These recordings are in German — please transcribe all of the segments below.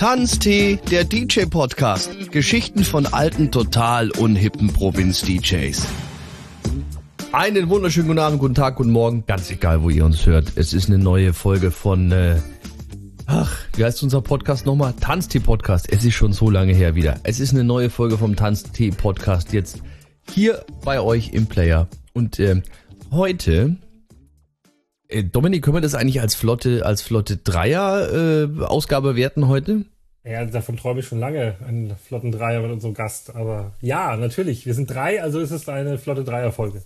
Tanztee, der DJ-Podcast. Geschichten von alten, total unhippen Provinz-DJs. Einen wunderschönen guten Abend, guten Tag, guten Morgen, ganz egal, wo ihr uns hört. Es ist eine neue Folge von, äh, ach, wie heißt unser Podcast nochmal? Tanztee-Podcast. Es ist schon so lange her wieder. Es ist eine neue Folge vom Tanztee-Podcast jetzt hier bei euch im Player. Und äh, heute Dominik, können wir das eigentlich als Flotte, als Flotte Dreier äh, Ausgabe werten heute? Ja, davon träume ich schon lange, einen Flotten Dreier mit unserem Gast. Aber ja, natürlich, wir sind drei, also ist es eine Flotte Dreier Folge.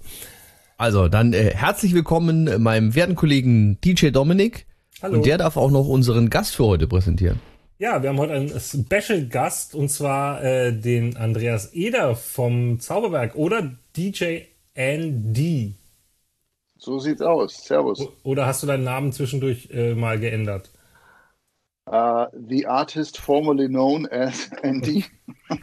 Also, dann äh, herzlich willkommen äh, meinem werten Kollegen DJ Dominik. Hallo. Und der darf auch noch unseren Gast für heute präsentieren. Ja, wir haben heute einen Special Gast und zwar äh, den Andreas Eder vom Zauberberg oder DJ Andy. So sieht's aus. Servus. Oder hast du deinen Namen zwischendurch äh, mal geändert? Uh, the artist formerly known as Andy.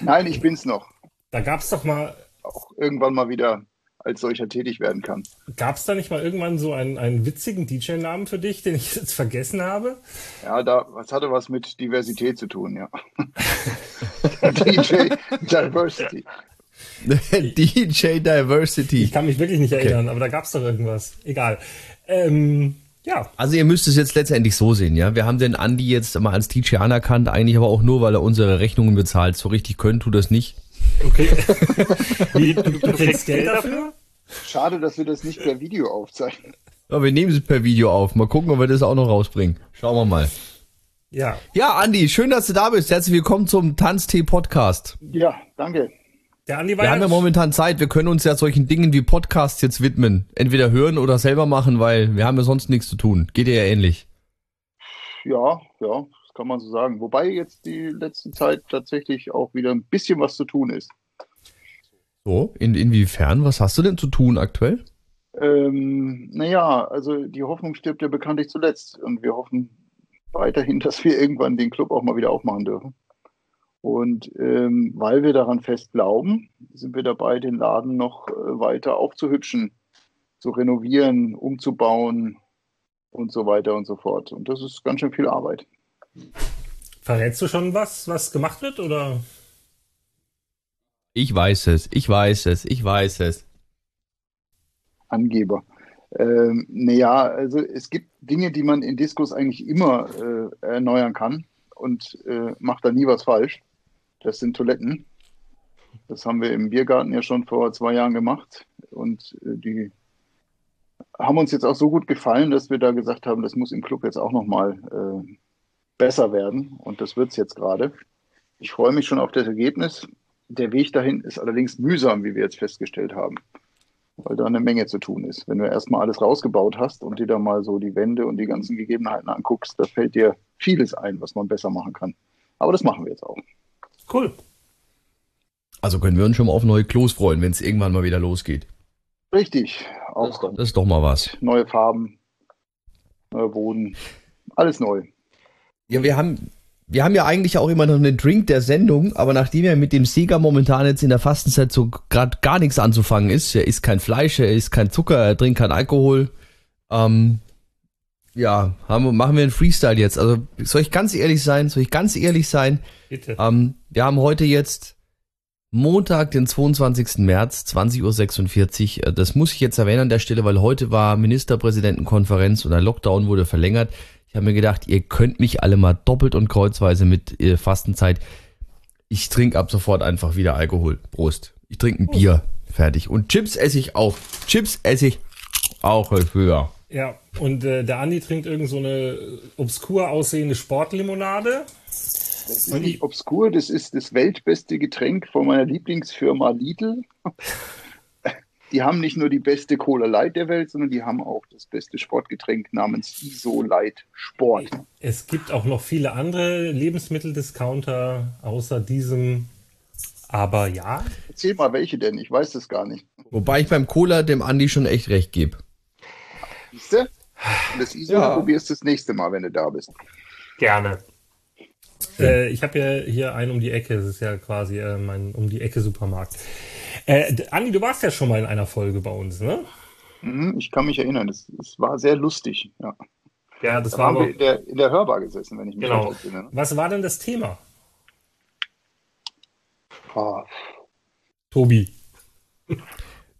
Nein, ich bin's noch. Da gab's doch mal. Auch irgendwann mal wieder als solcher tätig werden kann. Gab es da nicht mal irgendwann so einen, einen witzigen DJ-Namen für dich, den ich jetzt vergessen habe? Ja, da, das hatte was mit Diversität zu tun, ja. DJ Diversity. DJ Diversity. Ich kann mich wirklich nicht erinnern, okay. aber da gab es doch irgendwas. Egal. Ähm, ja. Also ihr müsst es jetzt letztendlich so sehen, ja. Wir haben den Andi jetzt mal als DJ anerkannt, eigentlich aber auch nur, weil er unsere Rechnungen bezahlt. So richtig können tut das nicht. Okay. Wie, du, du kriegst Geld dafür? Schade, dass wir das nicht per Video aufzeichnen. Ja, wir nehmen es per Video auf. Mal gucken, ob wir das auch noch rausbringen. Schauen wir mal. Ja. Ja, Andi, schön, dass du da bist. Herzlich willkommen zum Tanztee Podcast. Ja, danke. Der Andi war wir haben ja momentan Zeit, wir können uns ja solchen Dingen wie Podcasts jetzt widmen. Entweder hören oder selber machen, weil wir haben ja sonst nichts zu tun. Geht dir ja ähnlich. Ja, ja, das kann man so sagen. Wobei jetzt die letzte Zeit tatsächlich auch wieder ein bisschen was zu tun ist. So, in, inwiefern? Was hast du denn zu tun aktuell? Ähm, naja, also die Hoffnung stirbt ja bekanntlich zuletzt. Und wir hoffen weiterhin, dass wir irgendwann den Club auch mal wieder aufmachen dürfen. Und ähm, weil wir daran fest glauben, sind wir dabei, den Laden noch äh, weiter aufzuhübschen, zu renovieren, umzubauen und so weiter und so fort. Und das ist ganz schön viel Arbeit. Verrätst du schon was, was gemacht wird, oder? Ich weiß es, ich weiß es, ich weiß es. Angeber. Ähm, naja, also es gibt Dinge, die man in Diskos eigentlich immer äh, erneuern kann und äh, macht da nie was falsch. Das sind Toiletten. Das haben wir im Biergarten ja schon vor zwei Jahren gemacht. Und äh, die haben uns jetzt auch so gut gefallen, dass wir da gesagt haben, das muss im Club jetzt auch nochmal äh, besser werden. Und das wird es jetzt gerade. Ich freue mich schon auf das Ergebnis. Der Weg dahin ist allerdings mühsam, wie wir jetzt festgestellt haben, weil da eine Menge zu tun ist. Wenn du erstmal alles rausgebaut hast und dir da mal so die Wände und die ganzen Gegebenheiten anguckst, da fällt dir vieles ein, was man besser machen kann. Aber das machen wir jetzt auch. Cool. Also können wir uns schon mal auf neue Klos freuen, wenn es irgendwann mal wieder losgeht. Richtig. Auch das ist, doch, das ist doch mal was. Neue Farben, neuer Boden, alles neu. Ja, wir haben, wir haben ja eigentlich auch immer noch einen Drink der Sendung, aber nachdem ja mit dem Sega momentan jetzt in der Fastenzeit so gerade gar nichts anzufangen ist, er isst kein Fleisch, er isst kein Zucker, er trinkt kein Alkohol, ähm, ja, haben, machen wir einen Freestyle jetzt. Also soll ich ganz ehrlich sein, soll ich ganz ehrlich sein? Bitte. Ähm, wir haben heute jetzt Montag, den 22. März, 20.46 Uhr. Äh, das muss ich jetzt erwähnen an der Stelle, weil heute war Ministerpräsidentenkonferenz und der Lockdown wurde verlängert. Ich habe mir gedacht, ihr könnt mich alle mal doppelt und kreuzweise mit äh, Fastenzeit. Ich trinke ab sofort einfach wieder Alkohol. Prost. Ich trinke ein Bier. Fertig. Und Chips esse ich auch. Chips esse ich auch höher. Ja, und äh, der Andi trinkt irgend so eine obskur aussehende Sportlimonade. Das ist nicht obskur, das ist das weltbeste Getränk von meiner Lieblingsfirma Lidl. Die haben nicht nur die beste Cola Light der Welt, sondern die haben auch das beste Sportgetränk namens ISO Light Sport. Es gibt auch noch viele andere Lebensmitteldiscounter außer diesem. Aber ja. Erzähl mal welche denn, ich weiß das gar nicht. Wobei ich beim Cola dem Andi schon echt recht gebe. Siehst du? Das ISO ja. probierst du das nächste Mal, wenn du da bist. Gerne. Äh, ich habe ja hier einen um die Ecke. Das ist ja quasi äh, mein um die Ecke Supermarkt. Äh, Andi, du warst ja schon mal in einer Folge bei uns, ne? Mhm, ich kann mich erinnern, es, war sehr lustig. Ja, Ja, das da war haben aber, wir in der, in der Hörbar gesessen, wenn ich mich Genau. ne? Was war denn das Thema, Ah, Tobi?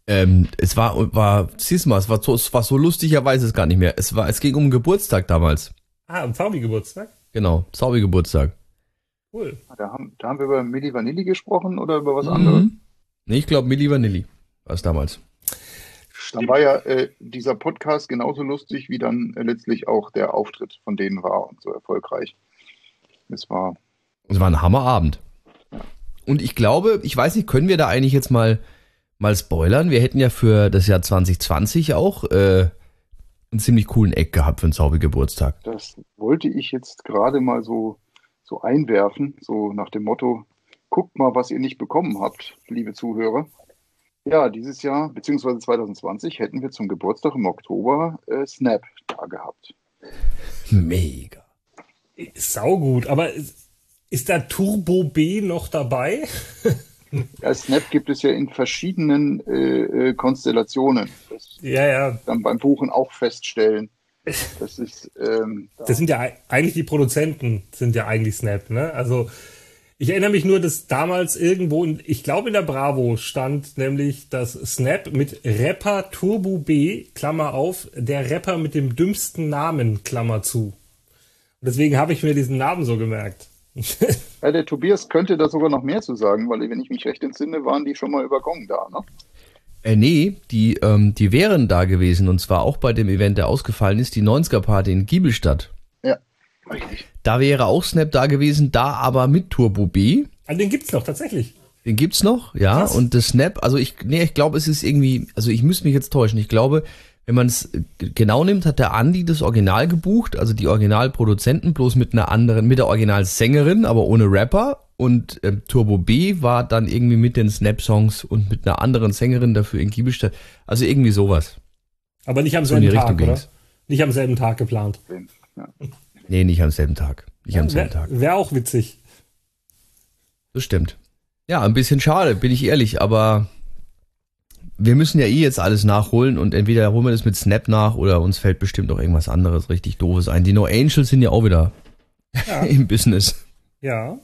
Ähm, es war, war, siehst du mal, es war so, es war so lustig, er weiß es gar nicht mehr. Es war, es ging um Geburtstag damals. Ah, am Zaubi-Geburtstag? Genau, Zaubergeburtstag. Cool. da, haben, da haben wir über Milli Vanilli gesprochen oder über was anderes? Mhm. Nee, ich glaube Milli Vanilli war es damals. Dann war ja äh, dieser Podcast genauso lustig, wie dann äh, letztlich auch der Auftritt von denen war und so erfolgreich. Es war Es war ein Hammerabend. Und ich glaube, ich weiß nicht, können wir da eigentlich jetzt mal, mal spoilern? Wir hätten ja für das Jahr 2020 auch äh, einen ziemlich coolen Eck gehabt für einen Zaubergeburtstag. Das wollte ich jetzt gerade mal so, so einwerfen, so nach dem Motto, guckt mal, was ihr nicht bekommen habt, liebe Zuhörer. Ja, dieses Jahr, beziehungsweise 2020, hätten wir zum Geburtstag im Oktober äh, Snap da gehabt. Mega. Saugut, aber ist, ist da Turbo B noch dabei? Ja, Snap gibt es ja in verschiedenen äh, äh, Konstellationen. Das Ja, ja. dann beim Buchen auch feststellen. Das ist, ähm, Das sind ja ei- eigentlich die Produzenten, sind ja eigentlich Snap, ne? Also ich erinnere mich nur, dass damals irgendwo, in, ich glaube in der Bravo stand nämlich, dass Snap mit Rapper Turbo B, Klammer auf, der Rapper mit dem dümmsten Namen, Klammer zu. Und deswegen habe ich mir diesen Namen so gemerkt. Ja, der Tobias könnte da sogar noch mehr zu sagen, weil wenn ich mich recht entsinne, waren die schon mal über Gong da. Ne? Äh, nee, die, ähm, die wären da gewesen und zwar auch bei dem Event, der ausgefallen ist, die 90er-Party in Giebelstadt. Ja, richtig. Da wäre auch Snap da gewesen, da aber mit Turbo B. An den gibt's noch tatsächlich. Den gibt's noch, ja. Krass. Und das Snap, also ich, nee, ich glaube, es ist irgendwie, also ich müsste mich jetzt täuschen. Ich glaube, wenn man es genau nimmt, hat der Andi das Original gebucht, also die Originalproduzenten, bloß mit einer anderen, mit der Originalsängerin, aber ohne Rapper. Und ähm, Turbo B war dann irgendwie mit den Snap-Songs und mit einer anderen Sängerin dafür in Giebelstadt. Also irgendwie sowas. Aber nicht am So in die selben Tag, Richtung oder? ging's. Nicht am selben Tag geplant. Ja. Nee, nicht am selben Tag. Nicht am selben Tag. Wäre wär auch witzig. Das stimmt. Ja, ein bisschen schade, bin ich ehrlich, aber wir müssen ja eh jetzt alles nachholen und entweder holen wir das mit Snap nach oder uns fällt bestimmt noch irgendwas anderes richtig doofes ein. Die No Angels sind ja auch wieder Ja. im Business. Ja.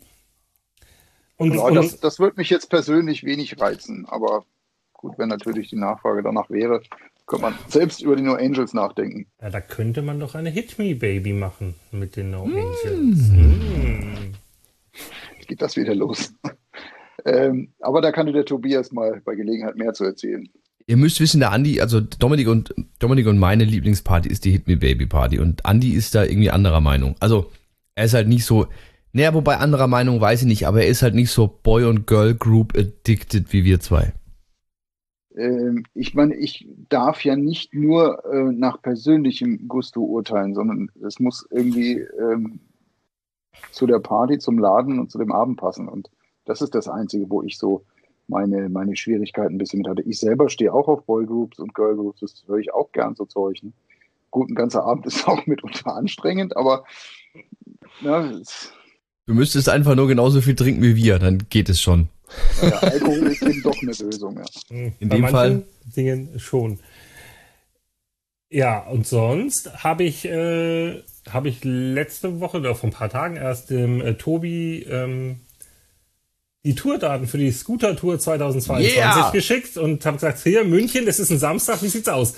Und, Ja, und das, das wird mich jetzt persönlich wenig reizen, aber gut, wenn natürlich die Nachfrage danach wäre, könnte man selbst über die No Angels nachdenken. ja, da könnte man doch eine Hit Me Baby machen mit den No Angels. Mm. Jetzt geht das wieder los. Ähm, aber da kann dir der Tobias mal bei Gelegenheit mehr zu erzählen. Ihr müsst wissen, der Andi, also Dominik und Dominik und meine Lieblingsparty ist die Hit Me Baby Party und Andi ist da irgendwie anderer Meinung. Also er ist halt nicht so, naja, wobei anderer Meinung weiß ich nicht, aber er ist halt nicht so Boy und Girl Group addicted wie wir zwei. Ähm, ich meine, ich darf ja nicht nur äh, nach persönlichem Gusto urteilen, sondern es muss irgendwie ähm, zu der Party, zum Laden und zu dem Abend passen. Und das ist das Einzige, wo ich so meine, meine Schwierigkeiten ein bisschen mit hatte. Ich selber stehe auch auf Boygroups und Girlgroups, das höre ich auch gern so Zeug. Ne? Gut, ein ganzer Abend ist auch mitunter anstrengend, aber na, es, Du müsstest einfach nur genauso viel trinken wie wir, dann geht es schon. ja, Alkohol ist eben doch eine Lösung. Ja. In In Bei dem Fall- Dingen schon. Ja, und sonst habe ich, äh, habe ich letzte Woche oder vor ein paar Tagen erst dem äh, Tobi ähm, die Tourdaten für die Scooter-Tour 2022 Yeah! geschickt und habe gesagt, hier, München, das ist ein Samstag, wie sieht's aus?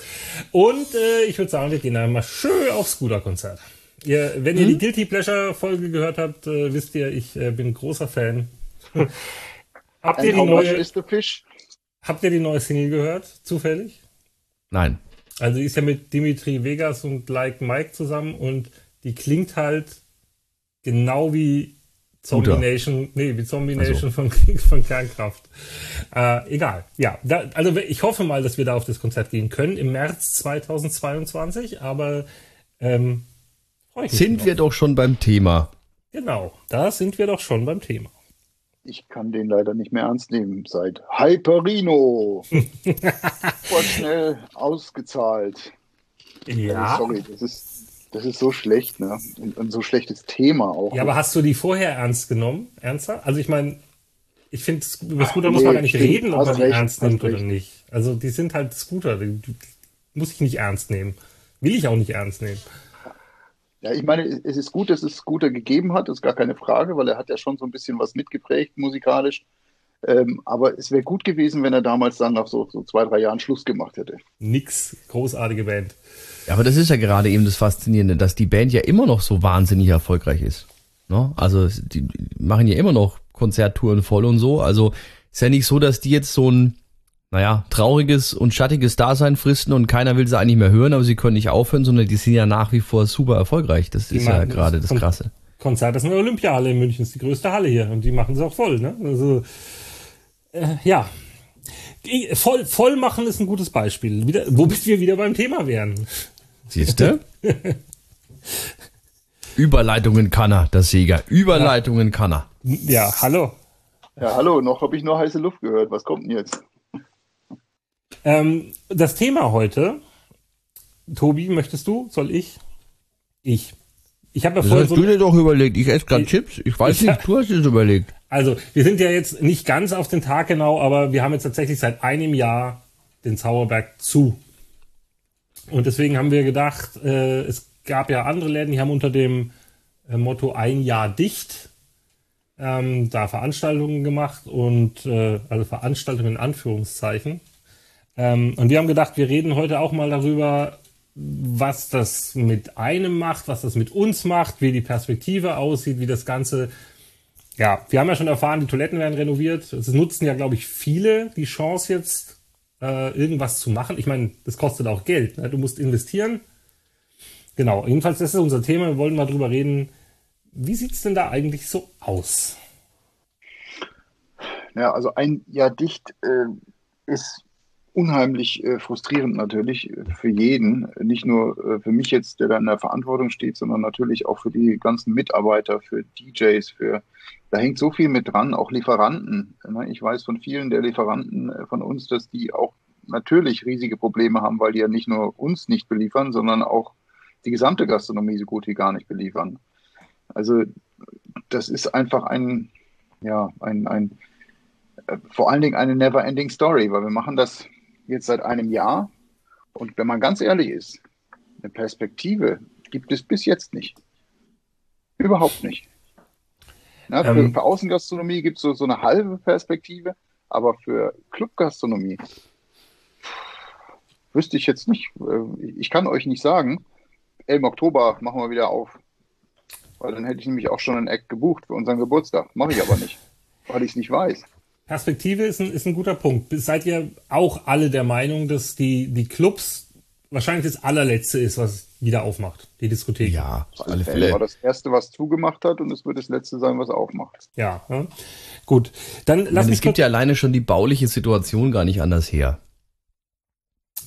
Und äh, ich würde sagen, wir gehen einmal schön auf Scooter-Konzert. Ihr, wenn ihr die Guilty Pleasure-Folge gehört habt, äh, wisst ihr, ich äh, bin großer Fan. habt, ihr die neue, is the fish? habt ihr die neue Single gehört, zufällig? Nein. Also die ist ja mit Dimitri Vegas und Like Mike zusammen und die klingt halt genau wie Zombie. Nation, nee, wie Zombie Nation von, von Kernkraft. Äh, egal. Ja, da, also ich hoffe mal, dass wir da auf das Konzert gehen können im März 2022, aber ähm, freu ich mich Sind drauf. wir doch schon beim Thema. Genau, da sind wir doch schon beim Thema. Ich kann den leider nicht mehr ernst nehmen. Seit Hyperino. Voll schnell ausgezahlt. Ja. Sorry, das ist, das ist so schlecht, ne? Und, und so schlechtes Thema auch. Ja, aber hast du die vorher ernst genommen? Ernster? Also ich meine, ich finde, über Scooter Ach, muss man gar nicht reden, ob man die recht, ernst nimmt oder recht. nicht. Also die sind halt Scooter. Die, die, muss ich nicht ernst nehmen. Will ich auch nicht ernst nehmen. Ja, ich meine, es ist gut, dass es Scooter gegeben hat, ist gar keine Frage, weil er hat ja schon so ein bisschen was mitgeprägt musikalisch. Ähm, aber es wäre gut gewesen, wenn er damals dann nach so, so, zwei, drei Jahren Schluss gemacht hätte. Nix, großartige Band. Ja, aber das ist ja gerade eben das Faszinierende, dass die Band ja immer noch so wahnsinnig erfolgreich ist. Ne? Also die machen ja immer noch Konzerttouren voll und so. Also ist ja nicht so, dass die jetzt so ein, naja, trauriges und schattiges Dasein fristen und keiner will sie eigentlich mehr hören, aber sie können nicht aufhören, sondern die sind ja nach wie vor super erfolgreich. Das die ist ja gerade das Krasse. Konzert ist eine Olympiahalle in München, ist die größte Halle hier und die machen sie auch voll. Ne? Also äh, ja, voll, voll machen ist ein gutes Beispiel. Wieder, womit wir wieder beim Thema wären. Siehst du? Überleitungen kann er, der Sieger. Überleitungen ja. kann er. Ja, hallo. Ja, hallo, noch habe ich nur heiße Luft gehört. Was kommt denn jetzt? Ähm, das Thema heute, Tobi, möchtest du? Soll ich? Ich. Ich habe ja vorhin. Hast so du dir doch überlegt. Ich esse gerade Chips. Ich weiß ich, nicht, du hast es überlegt. Also, wir sind ja jetzt nicht ganz auf den Tag genau, aber wir haben jetzt tatsächlich seit einem Jahr den Zauberberg zu. Und deswegen haben wir gedacht, äh, es gab ja andere Läden, die haben unter dem äh, Motto ein Jahr dicht ähm, da Veranstaltungen gemacht und äh, also Veranstaltungen in Anführungszeichen. Ähm, und wir haben gedacht, wir reden heute auch mal darüber, was das mit einem macht, was das mit uns macht, wie die Perspektive aussieht, wie das Ganze ja, wir haben ja schon erfahren, die Toiletten werden renoviert. Es nutzen ja, glaube ich, viele die Chance jetzt, äh, irgendwas zu machen. Ich meine, das kostet auch Geld. Ne? Du musst investieren. Genau, jedenfalls, das ist unser Thema. Wir wollen mal drüber reden. Wie sieht es denn da eigentlich so aus? Ja, also ein Jahr dicht äh, ist unheimlich äh, frustrierend natürlich für jeden, nicht nur äh, für mich jetzt, der da in der Verantwortung steht, sondern natürlich auch für die ganzen Mitarbeiter, für DJs, für da hängt so viel mit dran, auch Lieferanten. Ne? Ich weiß von vielen der Lieferanten äh, von uns, dass die auch natürlich riesige Probleme haben, weil die ja nicht nur uns nicht beliefern, sondern auch die gesamte Gastronomie so gut wie gar nicht beliefern. Also das ist einfach ein, ja, ein, ein äh, vor allen Dingen eine never-ending Story, weil wir machen das jetzt seit einem Jahr und wenn man ganz ehrlich ist, eine Perspektive gibt es bis jetzt nicht. Überhaupt nicht. Ja, für, ähm, für Außengastronomie gibt es so, so eine halbe Perspektive, aber für Clubgastronomie wüsste ich jetzt nicht. Äh, ich kann euch nicht sagen, im Oktober machen wir wieder auf. Weil dann hätte ich nämlich auch schon ein Eck gebucht für unseren Geburtstag. Mache ich aber nicht, weil ich es nicht weiß. Perspektive ist ein, ist ein guter Punkt. Seid ihr auch alle der Meinung, dass die, die Clubs wahrscheinlich das allerletzte ist, was wieder aufmacht, die Diskothek? Ja, auf alle Fälle. war das erste, was zugemacht hat und es wird das letzte sein, was aufmacht. Ja, ja. gut. Dann lass mich. Es gibt ja alleine schon die bauliche Situation gar nicht anders her.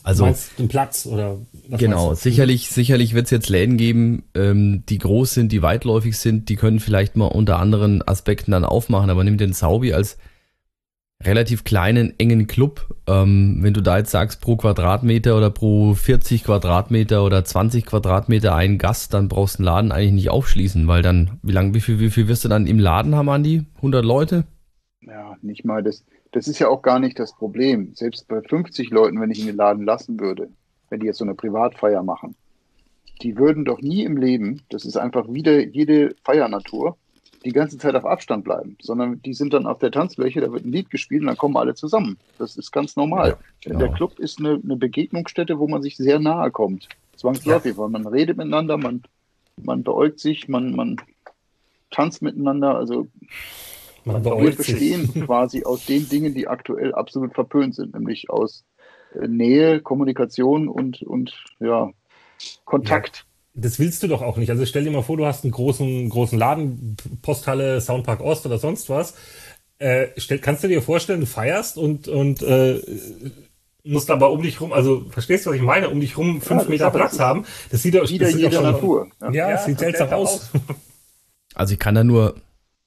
Also den Platz oder genau sicherlich sicherlich wird es jetzt Läden geben, ähm, die groß sind, die weitläufig sind, die können vielleicht mal unter anderen Aspekten dann aufmachen. Aber nimm den Zaubi als relativ kleinen, engen Club. Ähm, wenn du da jetzt sagst, pro Quadratmeter oder pro 40 Quadratmeter oder 20 Quadratmeter ein Gast, dann brauchst du den Laden eigentlich nicht aufschließen, weil dann, wie lange, wie viel, wie viel wirst du dann im Laden haben, Andi? 100 Leute? Ja, nicht mal. Das, das ist ja auch gar nicht das Problem. Selbst bei 50 Leuten, wenn ich in den Laden lassen würde, wenn die jetzt so eine Privatfeier machen, die würden doch nie im Leben, das ist einfach wieder jede Feiernatur, die ganze Zeit auf Abstand bleiben, sondern die sind dann auf der Tanzfläche, da wird ein Lied gespielt und dann kommen alle zusammen. Das ist ganz normal. Ja, genau. Der Club ist eine, eine, Begegnungsstätte, wo man sich sehr nahe kommt. Zwangsläufig, ja. weil man redet miteinander, man, man beäugt sich, man, man tanzt miteinander. Also man wir bestehen quasi aus den Dingen, die aktuell absolut verpönt sind, nämlich aus äh, Nähe, Kommunikation und, und ja, Kontakt das willst du doch auch nicht. Also stell dir mal vor, du hast einen großen, großen Laden, Posthalle, Soundpark Ost oder sonst was. Äh, stell, kannst du dir vorstellen, du feierst und, und äh, musst aber um dich rum, also verstehst du, was ich meine, um dich rum fünf ja, Meter Platz haben. Das sieht doch, wieder das schon, Natur. Ja, ja, ja sieht seltsam aus. Also ich kann da nur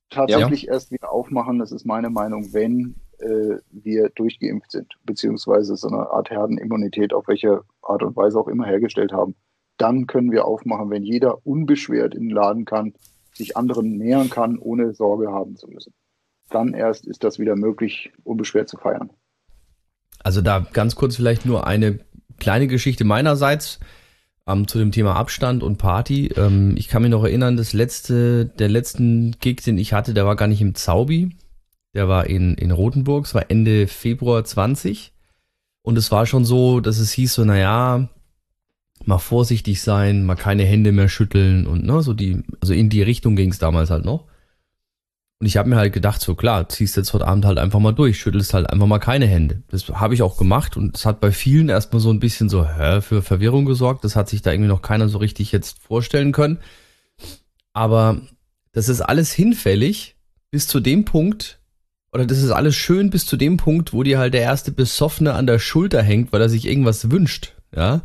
tatsächlich ja. erst wieder aufmachen, das ist meine Meinung, wenn äh, wir durchgeimpft sind, beziehungsweise so eine Art Herdenimmunität, auf welche Art und Weise auch immer hergestellt haben dann können wir aufmachen, wenn jeder unbeschwert in den Laden kann, sich anderen nähern kann, ohne Sorge haben zu müssen. Dann erst ist das wieder möglich, unbeschwert zu feiern. Also da ganz kurz vielleicht nur eine kleine Geschichte meinerseits ähm, zu dem Thema Abstand und Party. Ähm, ich kann mich noch erinnern, das letzte, der letzten Gig, den ich hatte, der war gar nicht im Zaubi. Der war in, in Rothenburg. Es war Ende Februar 20. Und es war schon so, dass es hieß so, naja, mal vorsichtig sein, mal keine Hände mehr schütteln und ne, so die, also in die Richtung ging es damals halt noch. Und ich habe mir halt gedacht, so klar, ziehst jetzt heute Abend halt einfach mal durch, schüttelst halt einfach mal keine Hände. Das habe ich auch gemacht und es hat bei vielen erstmal so ein bisschen so hä, für Verwirrung gesorgt. Das hat sich da irgendwie noch keiner so richtig jetzt vorstellen können. Aber das ist alles hinfällig bis zu dem Punkt, oder das ist alles schön bis zu dem Punkt, wo dir halt der erste Besoffene an der Schulter hängt, weil er sich irgendwas wünscht. Ja,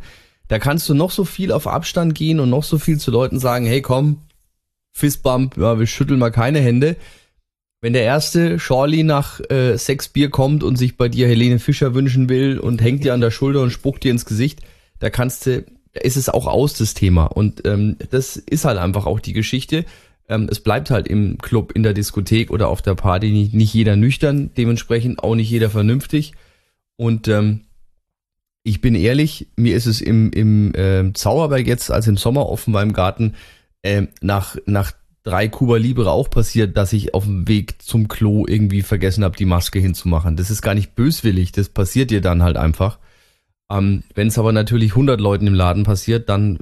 da kannst du noch so viel auf Abstand gehen und noch so viel zu Leuten sagen, hey komm, Fistbump, ja, wir schütteln mal keine Hände. Wenn der erste Shorley nach äh, sechs Bier kommt und sich bei dir Helene Fischer wünschen will und hängt dir an der Schulter und spuckt dir ins Gesicht, da kannst du, da ist es auch aus, das Thema. Und ähm, das ist halt einfach auch die Geschichte. Ähm, es bleibt halt im Club, in der Diskothek oder auf der Party nicht, nicht jeder nüchtern, dementsprechend auch nicht jeder vernünftig. Und ähm, ich bin ehrlich, mir ist es im, im äh, Zauberberg jetzt, als im Sommer offen war im Garten, äh, nach, nach drei Kuba Libre auch passiert, dass ich auf dem Weg zum Klo irgendwie vergessen habe, die Maske hinzumachen. Das ist gar nicht böswillig, das passiert dir dann halt einfach. Ähm, Wenn es aber natürlich 100 Leuten im Laden passiert, dann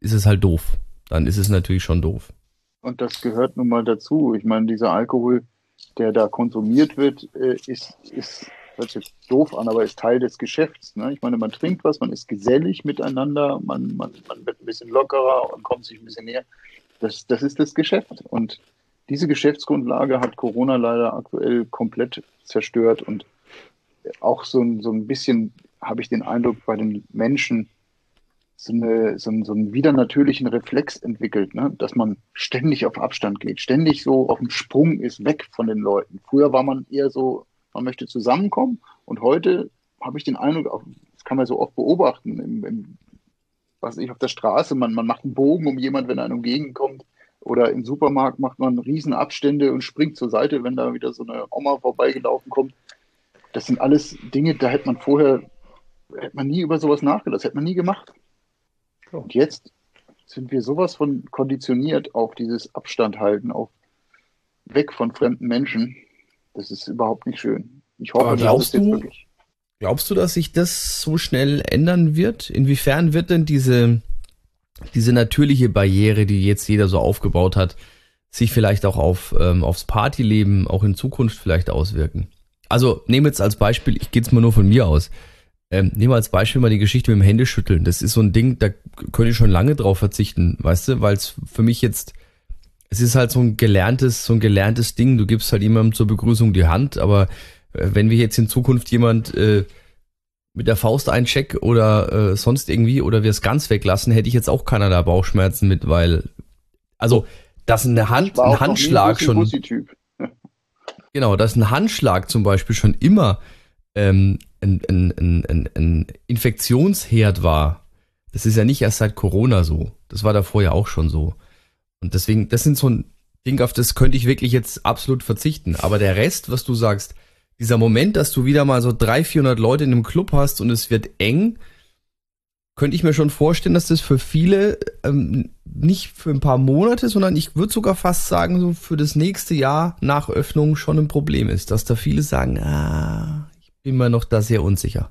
ist es halt doof. Dann ist es natürlich schon doof. Und das gehört nun mal dazu. Ich meine, dieser Alkohol, der da konsumiert wird, äh, ist, ist hört sich jetzt doof an, aber ist Teil des Geschäfts. Ne? Ich meine, man trinkt was, man ist gesellig miteinander, man, man, man wird ein bisschen lockerer und kommt sich ein bisschen näher. Das, das ist das Geschäft. Und diese Geschäftsgrundlage hat Corona leider aktuell komplett zerstört. Und auch so, ein so ein bisschen habe ich den Eindruck bei den Menschen, so, eine, so, einen, so einen wieder natürlichen Reflex entwickelt, ne? dass man ständig auf Abstand geht, ständig so auf dem Sprung ist, weg von den Leuten. Früher war man eher so, man möchte zusammenkommen und heute habe ich den Eindruck, das kann man so oft beobachten, im, im was ich, auf der Straße, man, man macht einen Bogen um jemanden, wenn einem entgegenkommt. Oder im Supermarkt macht man riesen Abstände und springt zur Seite, wenn da wieder so eine Oma vorbeigelaufen kommt. Das sind alles Dinge, da hätte man vorher, hätte man nie über sowas nachgedacht, das hätte man nie gemacht. Und jetzt sind wir sowas von konditioniert auf dieses Abstand halten, auf weg von fremden Menschen. Das ist überhaupt nicht schön. Ich hoffe, das ist jetzt wirklich. Glaubst du, dass sich das so schnell ändern wird? Inwiefern wird denn diese, diese natürliche Barriere, die jetzt jeder so aufgebaut hat, sich vielleicht auch auf, ähm, aufs Partyleben auch in Zukunft vielleicht auswirken? Also nehmen jetzt als Beispiel, ich gehe jetzt mal nur von mir aus. Ähm, nehmen wir als Beispiel mal die Geschichte mit dem Händeschütteln. Das ist so ein Ding, da könnte ich schon lange drauf verzichten, weißt du, weil es für mich jetzt, es ist halt so ein gelerntes, so ein gelerntes Ding. Du gibst halt jemandem zur Begrüßung die Hand, aber äh, wenn wir jetzt in Zukunft jemand äh, mit der Faust eincheck oder äh, sonst irgendwie oder wir es ganz weglassen, hätte ich jetzt auch keinerlei Bauchschmerzen mit, weil also dass eine Hand, ein Handschlag schon genau, dass ein Handschlag zum Beispiel schon immer ähm, ein, ein, ein, ein, ein Infektionsherd war. Das ist ja nicht erst seit Corona so. Das war davor ja auch schon so. Und deswegen, das sind so ein Ding, auf das könnte ich wirklich jetzt absolut verzichten. Aber der Rest, was du sagst, dieser Moment, dass du wieder mal so 300, 400 Leute in einem Club hast und es wird eng, könnte ich mir schon vorstellen, dass das für viele ähm, nicht für ein paar Monate, sondern ich würde sogar fast sagen, so für das nächste Jahr nach Öffnung schon ein Problem ist, dass da viele sagen, ah, ich bin mir noch da sehr unsicher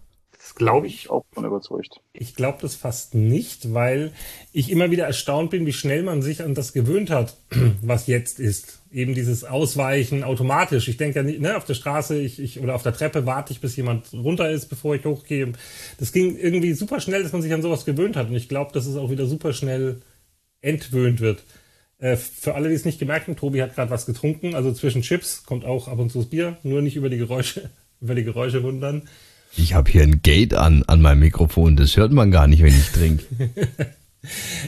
glaube ich. Auch von überzeugt. Ich glaube das fast nicht, weil ich immer wieder erstaunt bin, wie schnell man sich an das gewöhnt hat, was jetzt ist. Eben dieses Ausweichen automatisch. Ich denke ja nicht, ne, auf der Straße ich, ich, oder auf der Treppe warte ich, bis jemand runter ist, bevor ich hochgehe. Das ging irgendwie super schnell, dass man sich an sowas gewöhnt hat. Und ich glaube, dass es auch wieder super schnell entwöhnt wird. Äh, für alle, die es nicht gemerkt haben, Tobi hat gerade was getrunken. Also zwischen Chips kommt auch ab und zu das Bier. Nur nicht über die Geräusche, über die Geräusche wundern. Ich habe hier ein Gate an, an meinem Mikrofon, das hört man gar nicht, wenn ich trinke.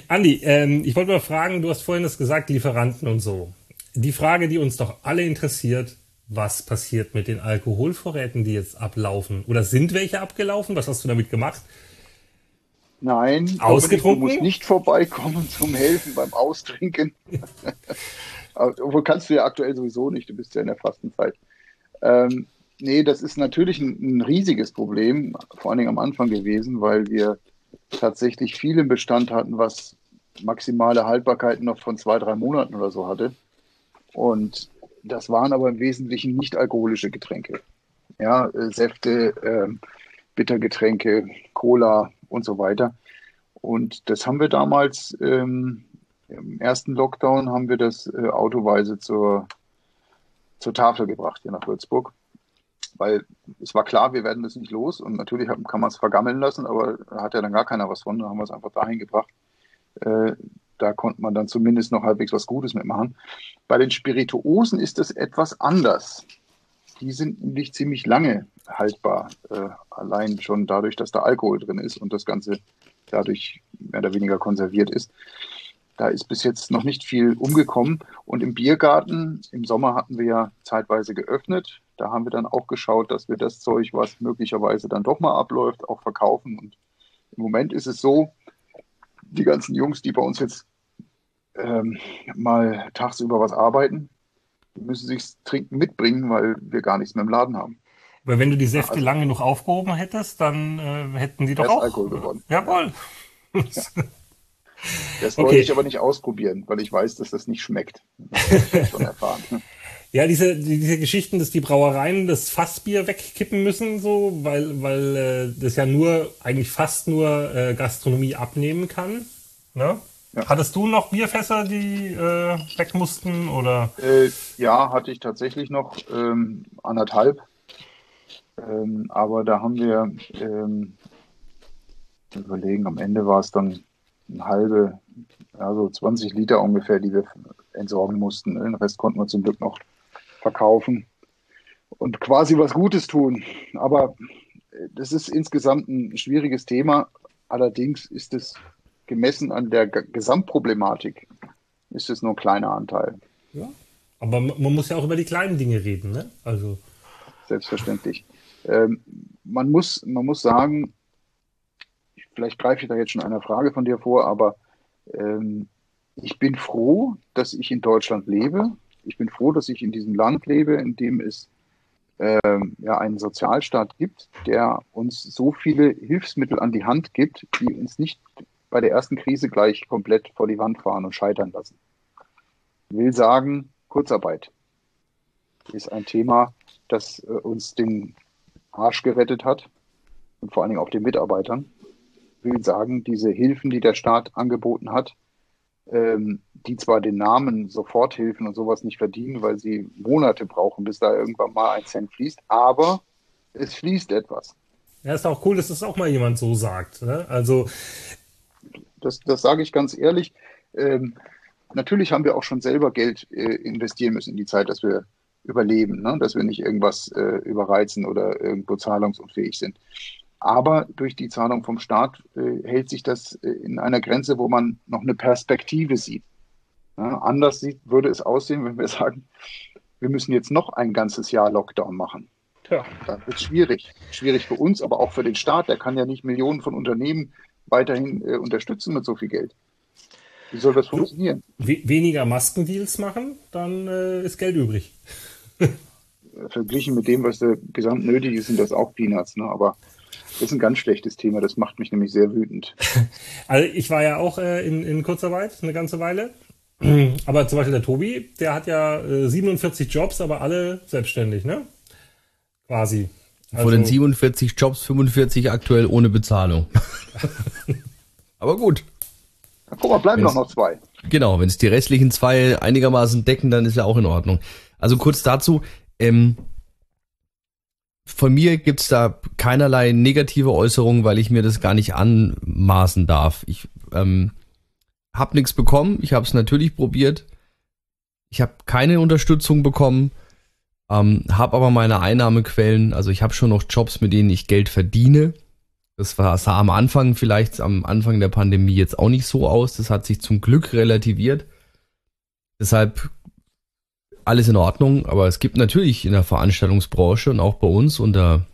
Andi, ähm, ich wollte mal fragen, du hast vorhin das gesagt, Lieferanten und so. Die Frage, die uns doch alle interessiert, was passiert mit den Alkoholvorräten, die jetzt ablaufen? Oder sind welche abgelaufen? Was hast du damit gemacht? Nein, ausgetrunken. Du musst nicht vorbeikommen zum Helfen beim Austrinken. Obwohl kannst du ja aktuell sowieso nicht, du bist ja in der Fastenzeit. Ähm, nee, das ist natürlich ein, ein, riesiges Problem, vor allen Dingen am Anfang gewesen, weil wir tatsächlich viel im Bestand hatten, was maximale Haltbarkeit noch von zwei, drei Monaten oder so hatte. Und das waren aber im Wesentlichen nicht alkoholische Getränke. Ja, äh, Säfte, äh, Bittergetränke, Cola und so weiter. Und das haben wir damals ähm, im ersten Lockdown haben wir das äh, autoweise zur, zur Tafel gebracht hier nach Würzburg. Weil es war klar, wir werden das nicht los und natürlich kann man es vergammeln lassen, aber da hat ja dann gar keiner was von. Da haben wir es einfach dahin gebracht. Äh, da konnte man dann zumindest noch halbwegs was Gutes mitmachen. Bei den Spirituosen ist das etwas anders. Die sind nämlich ziemlich lange haltbar, äh, allein schon dadurch, dass da Alkohol drin ist und das Ganze dadurch mehr oder weniger konserviert ist. Da ist bis jetzt noch nicht viel umgekommen. Und im Biergarten, im Sommer hatten wir ja zeitweise geöffnet. Da haben wir dann auch geschaut, dass wir das Zeug, was möglicherweise dann doch mal abläuft, auch verkaufen. Und im Moment ist es so, die ganzen Jungs, die bei uns jetzt ähm, mal tagsüber was arbeiten, die müssen sich Trinken mitbringen, weil wir gar nichts mehr im Laden haben. Aber wenn du die Säfte also, lange genug aufgehoben hättest, dann äh, hätten die doch auch Alkohol gewonnen. Jawohl. Ja. Das wollte okay. ich aber nicht ausprobieren, weil ich weiß, dass das nicht schmeckt. Das habe ich schon erfahren. Ja, diese, diese Geschichten, dass die Brauereien das Fassbier wegkippen müssen, so, weil, weil äh, das ja nur, eigentlich fast nur äh, Gastronomie abnehmen kann. Ne? Ja. Hattest du noch Bierfässer, die äh, weg mussten? Oder? Äh, ja, hatte ich tatsächlich noch ähm, anderthalb. Ähm, aber da haben wir ähm, überlegen, am Ende war es dann eine halbe, also 20 Liter ungefähr, die wir entsorgen mussten. Den Rest konnten wir zum Glück noch verkaufen und quasi was Gutes tun. Aber das ist insgesamt ein schwieriges Thema. Allerdings ist es gemessen an der Gesamtproblematik, ist es nur ein kleiner Anteil. Ja, aber man muss ja auch über die kleinen Dinge reden, ne? Also. Selbstverständlich. Ähm, man, muss, man muss sagen, vielleicht greife ich da jetzt schon einer Frage von dir vor, aber ähm, ich bin froh, dass ich in Deutschland lebe. Ich bin froh, dass ich in diesem Land lebe, in dem es ähm, ja, einen Sozialstaat gibt, der uns so viele Hilfsmittel an die Hand gibt, die uns nicht bei der ersten Krise gleich komplett vor die Wand fahren und scheitern lassen. Ich will sagen, Kurzarbeit ist ein Thema, das äh, uns den Arsch gerettet hat und vor allen Dingen auch den Mitarbeitern will sagen, diese Hilfen, die der Staat angeboten hat, ähm, die zwar den Namen Soforthilfen und sowas nicht verdienen, weil sie Monate brauchen, bis da irgendwann mal ein Cent fließt, aber es fließt etwas. Ja, ist auch cool, dass das auch mal jemand so sagt. Ne? Also das, das sage ich ganz ehrlich. Ähm, natürlich haben wir auch schon selber Geld äh, investieren müssen in die Zeit, dass wir überleben, ne? dass wir nicht irgendwas äh, überreizen oder irgendwo zahlungsunfähig sind. Aber durch die Zahlung vom Staat äh, hält sich das äh, in einer Grenze, wo man noch eine Perspektive sieht. Ja, anders sieht, würde es aussehen, wenn wir sagen, wir müssen jetzt noch ein ganzes Jahr Lockdown machen. Tja, dann wird es schwierig. Schwierig für uns, aber auch für den Staat. Der kann ja nicht Millionen von Unternehmen weiterhin äh, unterstützen mit so viel Geld. Wie soll das funktionieren? weniger Maskendeals machen, dann äh, ist Geld übrig. Verglichen mit dem, was da gesamt nötig ist, sind das auch Peanuts. Ne? Aber das ist ein ganz schlechtes Thema, das macht mich nämlich sehr wütend. Also ich war ja auch äh, in, in Kurzarbeit eine ganze Weile. Aber zum Beispiel der Tobi, der hat ja äh, 47 Jobs, aber alle selbstständig, ne? Quasi. Also, Von den 47 also Jobs 45 aktuell ohne Bezahlung. aber gut. Na, guck mal, bleiben wenn's, noch zwei. Genau, wenn es die restlichen zwei einigermaßen decken, dann ist ja auch in Ordnung. Also kurz dazu, ähm, von mir gibt's da keinerlei negative Äußerungen, weil ich mir das gar nicht anmaßen darf. Ich ähm, habe nichts bekommen. Ich habe es natürlich probiert. Ich habe keine Unterstützung bekommen, ähm, habe aber meine Einnahmequellen. Also ich habe schon noch Jobs, mit denen ich Geld verdiene. Das war, sah am Anfang vielleicht am Anfang der Pandemie jetzt auch nicht so aus. Das hat sich zum Glück relativiert. Deshalb alles in Ordnung, aber es gibt natürlich in der Veranstaltungsbranche und auch bei uns unter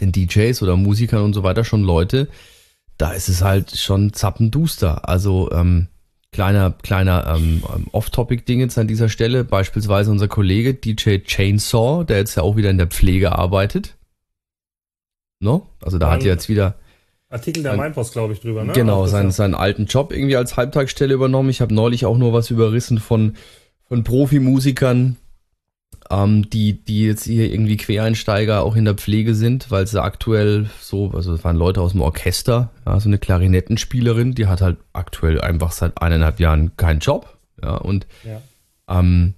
den DJs oder Musikern und so weiter schon Leute, da ist es halt schon zappenduster. Also ähm, Kleiner, kleiner ähm, Off-Topic-Ding jetzt an dieser Stelle. Beispielsweise unser Kollege DJ Chainsaw, der jetzt ja auch wieder in der Pflege arbeitet. No? Also da Ein hat er jetzt wieder Artikel der Ein- Mainpost, glaube ich, drüber, ne? genau seinen, seinen alten Job irgendwie als Halbtagsstelle übernommen. Ich habe neulich auch nur was überrissen von, von Profimusikern, ähm, die, die jetzt hier irgendwie Quereinsteiger auch in der Pflege sind, weil sie aktuell so, also es waren Leute aus dem Orchester, ja, so eine Klarinettenspielerin, die hat halt aktuell einfach seit eineinhalb Jahren keinen Job. Ja, und Ja. ähm,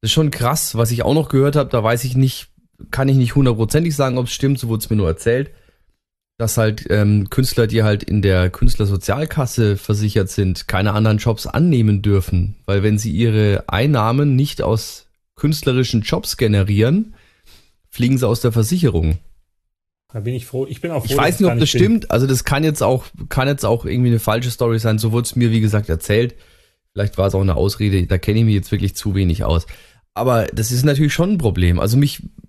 das ist schon krass, was ich auch noch gehört habe, da weiß ich nicht, kann ich nicht hundertprozentig sagen, ob es stimmt, so wurde es mir nur erzählt, dass halt ähm, Künstler, die halt in der Künstlersozialkasse versichert sind, keine anderen Jobs annehmen dürfen, weil wenn sie ihre Einnahmen nicht aus künstlerischen Jobs generieren, fliegen sie aus der Versicherung. Da bin ich froh. Ich bin auch froh. Ich weiß nicht, ob das bin. stimmt. Also das kann jetzt auch, kann jetzt auch irgendwie eine falsche Story sein. So wurde es mir, wie gesagt, erzählt. Vielleicht war es auch eine Ausrede. Da kenne ich mich jetzt wirklich zu wenig aus. Aber das ist natürlich schon ein Problem. Also mich, ich, ich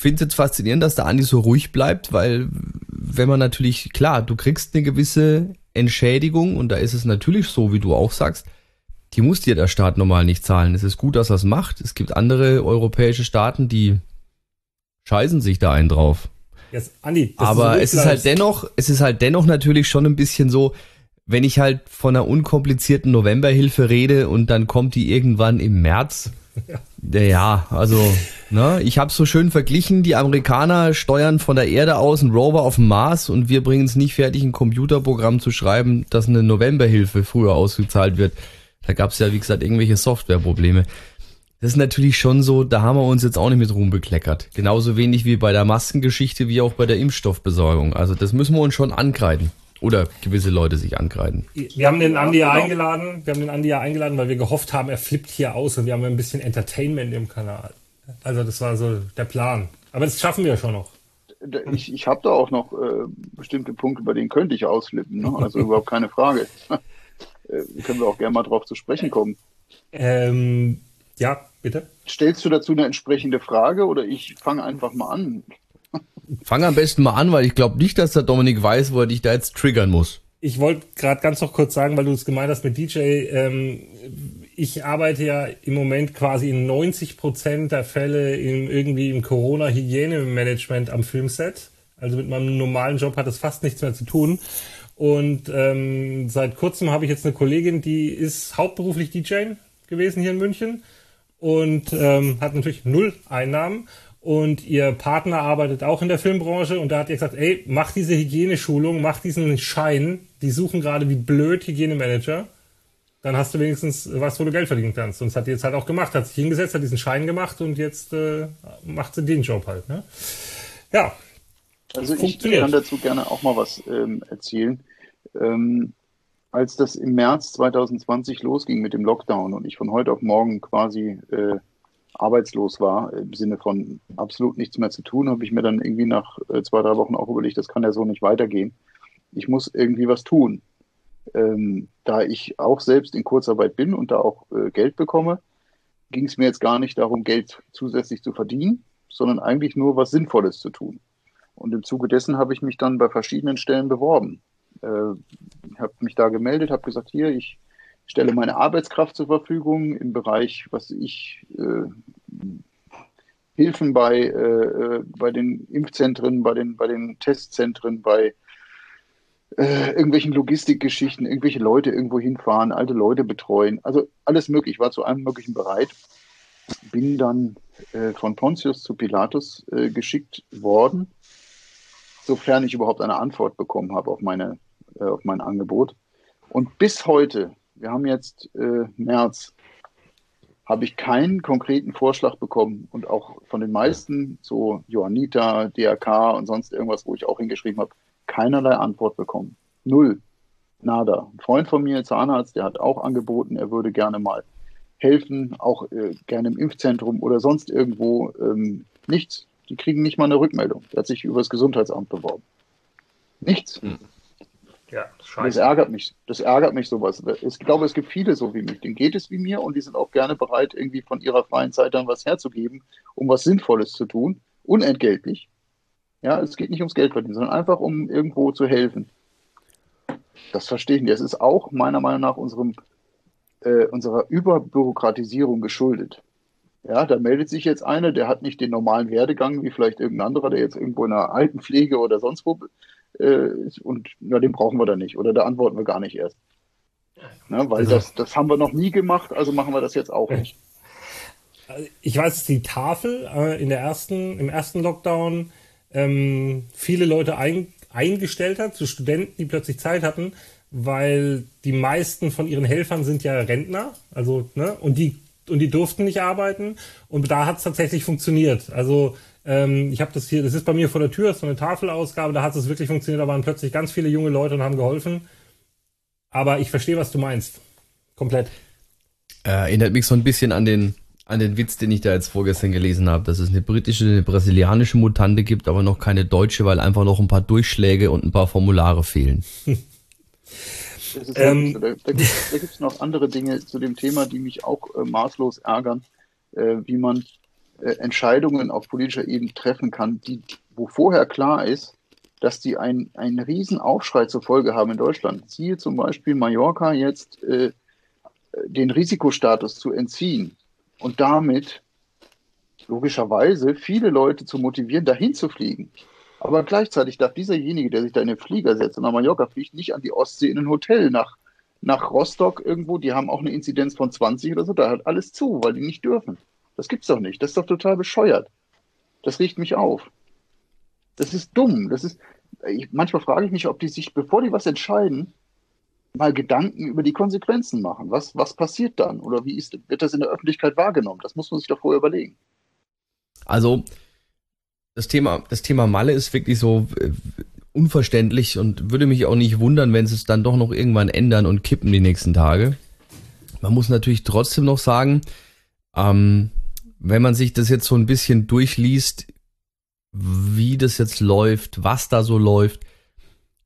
finde es jetzt faszinierend, dass der Andi so ruhig bleibt, weil wenn man natürlich, klar, du kriegst eine gewisse Entschädigung und da ist es natürlich so, wie du auch sagst, die muss dir der Staat normal nicht zahlen. Es ist gut, dass er es macht. Es gibt andere europäische Staaten, die scheißen sich da einen drauf. Jetzt, Andi, Aber so es ist halt dennoch, es ist halt dennoch natürlich schon ein bisschen so, wenn ich halt von einer unkomplizierten Novemberhilfe rede und dann kommt die irgendwann im März. Ja, also, ne, ich habe so schön verglichen, die Amerikaner steuern von der Erde aus einen Rover auf den Mars und wir bringen es nicht fertig, ein Computerprogramm zu schreiben, dass eine Novemberhilfe früher ausgezahlt wird. Da gab es ja, wie gesagt, irgendwelche Softwareprobleme. Das ist natürlich schon so, da haben wir uns jetzt auch nicht mit Ruhm bekleckert. Genauso wenig wie bei der Maskengeschichte, wie auch bei der Impfstoffbesorgung. Also das müssen wir uns schon ankreiden. Oder gewisse Leute sich ankreiden. Wir haben den Andi ja eingeladen. Wir haben den Andi ja eingeladen, weil wir gehofft haben, er flippt hier aus und wir haben ein bisschen Entertainment im Kanal. Also das war so der Plan. Aber das schaffen wir schon noch. Ich, ich habe da auch noch äh, bestimmte Punkte, bei denen könnte ich ausflippen. Ne? Also überhaupt keine Frage. äh, können wir auch gerne mal drauf zu sprechen kommen. Ähm, ja, bitte. Stellst du dazu eine entsprechende Frage oder ich fange einfach mal an? Fang am besten mal an, weil ich glaube nicht, dass der Dominik weiß, wo er dich da jetzt triggern muss. Ich wollte gerade ganz noch kurz sagen, weil du es gemeint hast mit DJ. Ähm, ich arbeite ja im Moment quasi in 90 Prozent der Fälle im, irgendwie im Corona-Hygienemanagement am Filmset. Also mit meinem normalen Job hat es fast nichts mehr zu tun. Und ähm, seit kurzem habe ich jetzt eine Kollegin, die ist hauptberuflich DJ gewesen hier in München und ähm, hat natürlich null Einnahmen. Und ihr Partner arbeitet auch in der Filmbranche und da hat ihr gesagt, ey, mach diese Hygieneschulung, mach diesen Schein. Die suchen gerade wie blöd Hygienemanager. Dann hast du wenigstens was, wo du Geld verdienen kannst. Und das hat die jetzt halt auch gemacht, hat sich hingesetzt, hat diesen Schein gemacht und jetzt äh, macht sie den Job halt. Ne? Ja, Also ich kann dazu gerne auch mal was ähm, erzählen. Ähm, als das im März 2020 losging mit dem Lockdown und ich von heute auf morgen quasi äh, arbeitslos war, im Sinne von absolut nichts mehr zu tun, habe ich mir dann irgendwie nach äh, zwei, drei Wochen auch überlegt, das kann ja so nicht weitergehen. Ich muss irgendwie was tun. Ähm, da ich auch selbst in Kurzarbeit bin und da auch äh, Geld bekomme, ging es mir jetzt gar nicht darum, Geld zusätzlich zu verdienen, sondern eigentlich nur was Sinnvolles zu tun. Und im Zuge dessen habe ich mich dann bei verschiedenen Stellen beworben. Äh, habe mich da gemeldet, habe gesagt, hier, ich stelle meine Arbeitskraft zur Verfügung im Bereich, was ich äh, Hilfen bei, äh, äh, bei den Impfzentren, bei den, bei den Testzentren, bei äh, irgendwelchen Logistikgeschichten, irgendwelche Leute irgendwo hinfahren, alte Leute betreuen. Also alles möglich, war zu allem Möglichen bereit. Bin dann äh, von Pontius zu Pilatus äh, geschickt worden, sofern ich überhaupt eine Antwort bekommen habe auf, meine, äh, auf mein Angebot. Und bis heute, wir haben jetzt äh, März, habe ich keinen konkreten Vorschlag bekommen und auch von den meisten, so Johannita, DRK und sonst irgendwas, wo ich auch hingeschrieben habe, keinerlei Antwort bekommen. Null. Nada. Ein Freund von mir, Zahnarzt, der hat auch angeboten, er würde gerne mal helfen, auch äh, gerne im Impfzentrum oder sonst irgendwo. Ähm, nichts. Die kriegen nicht mal eine Rückmeldung. Der hat sich über das Gesundheitsamt beworben. Nichts. Ja, Das ärgert mich. Das ärgert mich sowas. Ich glaube, es gibt viele so wie mich. Denen geht es wie mir und die sind auch gerne bereit, irgendwie von ihrer freien Zeit dann was herzugeben, um was Sinnvolles zu tun. Unentgeltlich. Ja, es geht nicht ums Geld verdienen, sondern einfach um irgendwo zu helfen. Das verstehe ich nicht. Das ist auch meiner Meinung nach unserem, äh, unserer Überbürokratisierung geschuldet. Ja, da meldet sich jetzt einer, der hat nicht den normalen Werdegang wie vielleicht irgendein anderer, der jetzt irgendwo in einer Altenpflege oder sonst wo äh, und ja, den brauchen wir da nicht oder da antworten wir gar nicht erst. Ne, weil also, das, das haben wir noch nie gemacht, also machen wir das jetzt auch nicht. Ich weiß, die Tafel äh, in der ersten, im ersten Lockdown ähm, viele Leute ein, eingestellt hat, zu Studenten, die plötzlich Zeit hatten, weil die meisten von ihren Helfern sind ja Rentner, also ne, und die und die durften nicht arbeiten und da hat es tatsächlich funktioniert. Also ähm, ich habe das hier, das ist bei mir vor der Tür, ist so eine Tafelausgabe, da hat es wirklich funktioniert, da waren plötzlich ganz viele junge Leute und haben geholfen. Aber ich verstehe, was du meinst. Komplett. Äh, erinnert mich so ein bisschen an den, an den Witz, den ich da jetzt vorgestern gelesen habe, dass es eine britische, eine brasilianische Mutante gibt, aber noch keine deutsche, weil einfach noch ein paar Durchschläge und ein paar Formulare fehlen. Ähm, da, da gibt es noch andere Dinge zu dem Thema, die mich auch äh, maßlos ärgern, äh, wie man äh, Entscheidungen auf politischer Ebene treffen kann, die, wo vorher klar ist, dass die ein, einen riesen Aufschrei zur Folge haben in Deutschland. Siehe zum Beispiel Mallorca jetzt äh, den Risikostatus zu entziehen und damit logischerweise viele Leute zu motivieren, dahin zu fliegen. Aber gleichzeitig darf dieserjenige, der sich da in den Flieger setzt und nach Mallorca fliegt, nicht an die Ostsee in ein Hotel nach, nach Rostock irgendwo. Die haben auch eine Inzidenz von 20 oder so. Da hört alles zu, weil die nicht dürfen. Das gibt's doch nicht. Das ist doch total bescheuert. Das riecht mich auf. Das ist dumm. Das ist, ich, manchmal frage ich mich, ob die sich, bevor die was entscheiden, mal Gedanken über die Konsequenzen machen. Was, was passiert dann? Oder wie ist, wird das in der Öffentlichkeit wahrgenommen? Das muss man sich doch vorher überlegen. Also, das Thema, das Thema Malle ist wirklich so äh, unverständlich und würde mich auch nicht wundern, wenn sie es dann doch noch irgendwann ändern und kippen die nächsten Tage. Man muss natürlich trotzdem noch sagen, ähm, wenn man sich das jetzt so ein bisschen durchliest, wie das jetzt läuft, was da so läuft,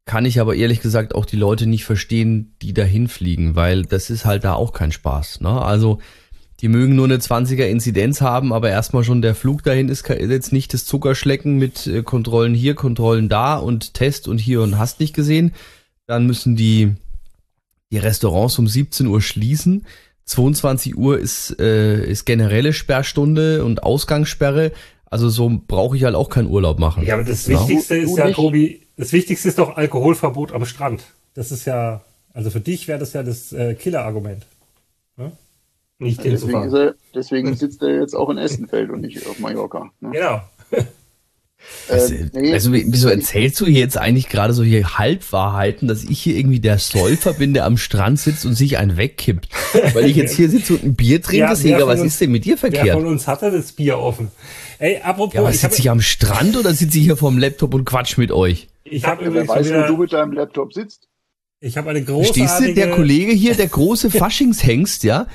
kann ich aber ehrlich gesagt auch die Leute nicht verstehen, die dahin fliegen, weil das ist halt da auch kein Spaß. Ne? Also die mögen nur eine 20er Inzidenz haben, aber erstmal schon der Flug dahin ist jetzt nicht das Zuckerschlecken mit äh, Kontrollen hier, Kontrollen da und Test und hier und hast nicht gesehen. Dann müssen die, die Restaurants um 17 Uhr schließen. 22 Uhr ist, äh, ist generelle Sperrstunde und Ausgangssperre. Also so brauche ich halt auch keinen Urlaub machen. Ja, aber das ja. Wichtigste ist ja, Tobi, das Wichtigste ist doch Alkoholverbot am Strand. Das ist ja, also für dich wäre das ja das äh, Killer-Argument. Ne? Nicht ja, deswegen, er, deswegen sitzt er jetzt auch in Essenfeld und nicht auf Mallorca. Ne? Genau. Was, äh, nee, also, wieso erzählst du jetzt eigentlich gerade so hier Halbwahrheiten, dass ich hier irgendwie der Säufer bin, der am Strand sitzt und sich einen wegkippt? Weil ich jetzt hier sitze und ein Bier trinke, ja, Sieger, was uns, ist denn mit dir verkehrt? Wer von uns hatte das Bier offen? Ey, apropos. Ja, aber sitze ich am Strand oder sitze ich hier vorm Laptop und quatsch mit euch? Ich habe ja, wer weiß, wo du mit deinem Laptop sitzt. Ich habe eine große. Stehst du, der Kollege hier, der große Faschingshengst, ja,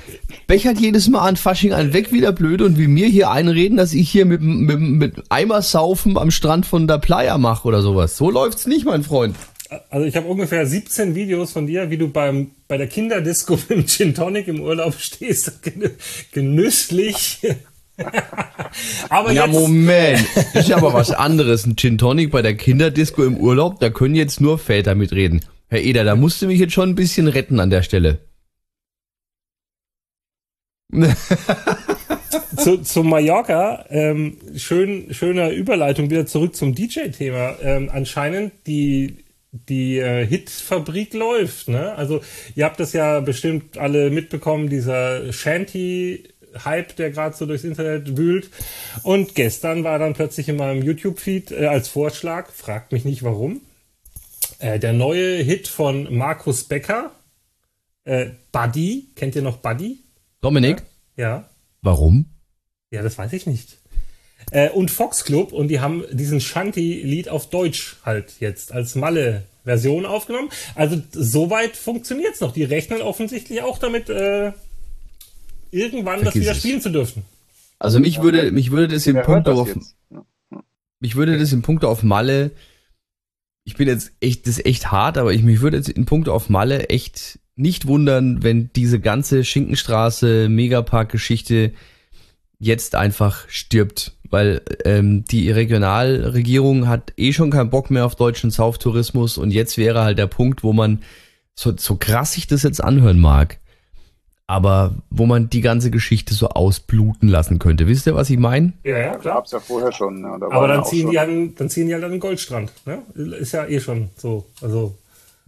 bechert jedes Mal an Fasching einen weg, wieder blöd und wie mir hier einreden, dass ich hier mit, mit, mit Eimer saufen am Strand von der Playa mache oder sowas. So läuft's nicht, mein Freund. Also ich habe ungefähr 17 Videos von dir, wie du beim bei der Kinderdisco mit dem Gin Tonic im Urlaub stehst, genüsslich. aber ja, jetzt... Moment. Ist aber was anderes. Ein Gin Tonic bei der Kinderdisco im Urlaub, da können jetzt nur Väter mitreden. Herr Eder, da musst du mich jetzt schon ein bisschen retten an der Stelle. zu, zu Mallorca, ähm, schön, schöner Überleitung wieder zurück zum DJ-Thema. Ähm, anscheinend die, die äh, Hitfabrik läuft. Ne? Also ihr habt das ja bestimmt alle mitbekommen, dieser Shanty-Hype, der gerade so durchs Internet wühlt. Und gestern war dann plötzlich in meinem YouTube-Feed äh, als Vorschlag, fragt mich nicht warum, äh, der neue Hit von Markus Becker, äh, Buddy, kennt ihr noch Buddy? Dominik? Ja. ja. Warum? Ja, das weiß ich nicht. Äh, und Fox Club und die haben diesen Shanty-Lied auf Deutsch halt jetzt als Malle-Version aufgenommen. Also soweit funktioniert's noch. Die rechnen offensichtlich auch damit, äh, irgendwann Vergiss das wieder spielen zu dürfen. Also mich würde, mich würde das in Punkte auf, mich würde das in Punkte auf Malle ich bin jetzt echt, das ist echt hart, aber ich mich würde jetzt in puncto auf Malle echt nicht wundern, wenn diese ganze Schinkenstraße Megapark Geschichte jetzt einfach stirbt. weil ähm, die Regionalregierung hat eh schon keinen Bock mehr auf deutschen Sauftourismus und jetzt wäre halt der Punkt, wo man, so, so krass sich das jetzt anhören mag, aber wo man die ganze Geschichte so ausbluten lassen könnte. Wisst ihr, was ich meine? Ja, ja, klar. Gab's ja vorher schon. Ja, aber dann ziehen, die an, dann ziehen die halt an den Goldstrand. Ne? Ist ja eh schon so. Also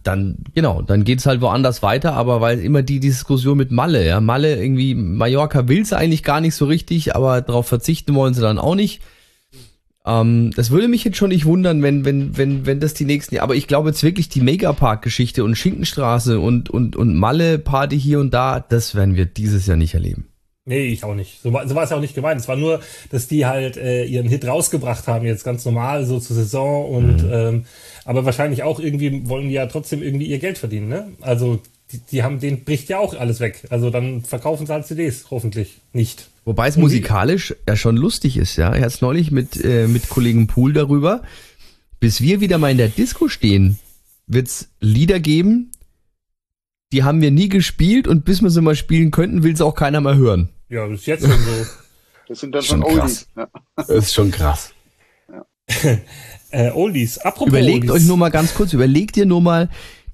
dann, genau, dann geht's halt woanders weiter, aber weil immer die Diskussion mit Malle, ja, Malle irgendwie, Mallorca will's eigentlich gar nicht so richtig, aber darauf verzichten wollen sie dann auch nicht. Ähm, das würde mich jetzt schon nicht wundern, wenn, wenn, wenn, wenn das die nächsten, aber ich glaube jetzt wirklich die Megapark-Geschichte und Schinkenstraße und, und, und Malle-Party hier und da, das werden wir dieses Jahr nicht erleben. Nee, ich auch nicht. So war, so war es ja auch nicht gemeint. Es war nur, dass die halt äh, ihren Hit rausgebracht haben, jetzt ganz normal, so zur Saison und mhm. ähm, aber wahrscheinlich auch irgendwie wollen die ja trotzdem irgendwie ihr Geld verdienen, ne? Also die, die haben, den bricht ja auch alles weg. Also dann verkaufen sie halt CDs, hoffentlich nicht. Wobei es musikalisch ja schon lustig ist, ja. Er hat neulich mit, äh, mit Kollegen Pool darüber. Bis wir wieder mal in der Disco stehen, wird's Lieder geben, die haben wir nie gespielt und bis wir sie mal spielen könnten, will es auch keiner mehr hören. Ja, das ist jetzt schon so. Das sind dann schon Oldies. Ja. Das ist schon krass. Ja. äh, Oldies. Apropos Überlegt Oldies. euch nur mal ganz kurz, überlegt ihr nur mal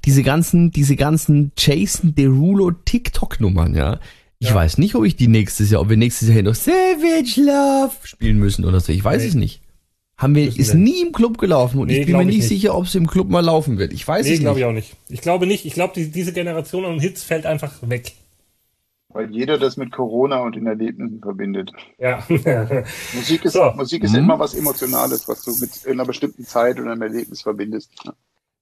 diese ganzen, diese ganzen Jason Derulo TikTok-Nummern, ja. Ich ja. weiß nicht, ob ich die nächstes Jahr, ob wir nächstes Jahr hier noch Savage Love spielen müssen oder so. Ich weiß nee. es nicht. Haben wir, ist denn? nie im Club gelaufen und nee, ich bin mir nicht, nicht, sicher, ob es im Club mal laufen wird. Ich weiß nee, es nicht. glaube ich auch nicht. Ich glaube nicht. Ich glaube, die, diese Generation an Hits fällt einfach weg. Weil jeder das mit Corona und den Erlebnissen verbindet. Ja. Musik ist, so. Musik ist mhm. immer was Emotionales, was du mit einer bestimmten Zeit oder einem Erlebnis verbindest.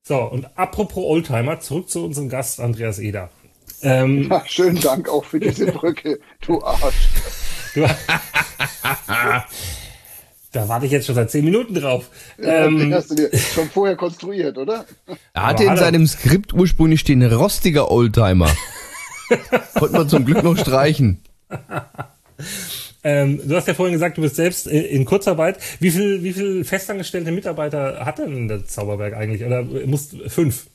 So, und apropos Oldtimer, zurück zu unserem Gast Andreas Eder. Ähm, ja, schönen Dank auch für diese Brücke, du Arsch. Du, da warte ich jetzt schon seit zehn Minuten drauf. Ja, ähm, den hast du dir schon vorher konstruiert, oder? Er hatte in seinem Skript ursprünglich stehen rostiger Oldtimer. Konnte man zum Glück noch streichen. Ähm, du hast ja vorhin gesagt, du bist selbst in Kurzarbeit. Wie viel, wie viel festangestellte Mitarbeiter hat denn der Zauberberg eigentlich? Oder musst fünf?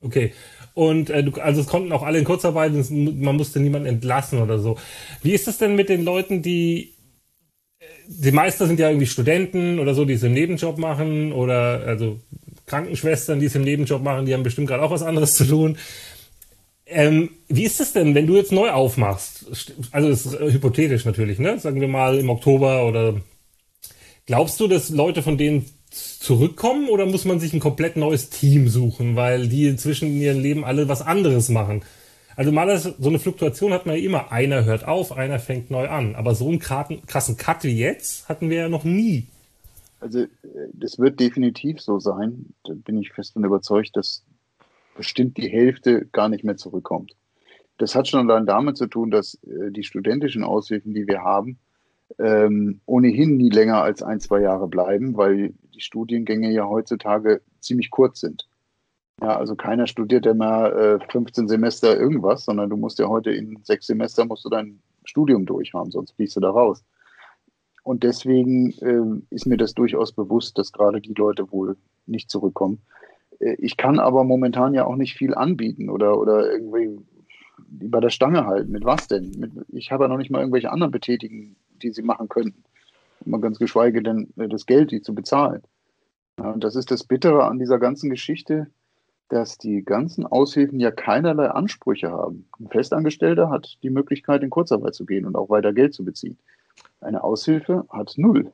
Okay. Und äh, du, also es konnten auch alle in Kurzarbeit, man musste niemanden entlassen oder so. Wie ist es denn mit den Leuten, die äh, die meisten sind ja irgendwie Studenten oder so, die es im Nebenjob machen oder also Krankenschwestern, die es im Nebenjob machen, die haben bestimmt gerade auch was anderes zu tun. Ähm, wie ist es denn, wenn du jetzt neu aufmachst? Also das ist hypothetisch natürlich, ne? Sagen wir mal im Oktober oder glaubst du, dass Leute von denen zurückkommen oder muss man sich ein komplett neues Team suchen, weil die inzwischen in ihrem Leben alle was anderes machen? Also mal so eine Fluktuation hat man ja immer. Einer hört auf, einer fängt neu an. Aber so einen krassen Cut wie jetzt hatten wir ja noch nie. Also äh, das wird definitiv so sein. Da bin ich fest und überzeugt, dass bestimmt die Hälfte gar nicht mehr zurückkommt. Das hat schon allein damit zu tun, dass äh, die studentischen Aushilfen, die wir haben, ähm, ohnehin nie länger als ein, zwei Jahre bleiben, weil die Studiengänge ja heutzutage ziemlich kurz sind. Ja, also keiner studiert ja mal äh, 15 Semester irgendwas, sondern du musst ja heute in sechs Semester musst du dein Studium durchhaben, sonst fliegst du da raus. Und deswegen äh, ist mir das durchaus bewusst, dass gerade die Leute wohl nicht zurückkommen. Äh, ich kann aber momentan ja auch nicht viel anbieten oder, oder irgendwie bei der Stange halten. Mit was denn? Mit, ich habe ja noch nicht mal irgendwelche anderen Betätigungen, die sie machen könnten. Mal ganz geschweige denn äh, das Geld, die zu bezahlen. Ja, und das ist das Bittere an dieser ganzen Geschichte, dass die ganzen Aushilfen ja keinerlei Ansprüche haben. Ein Festangestellter hat die Möglichkeit, in Kurzarbeit zu gehen und auch weiter Geld zu beziehen. Eine Aushilfe hat null.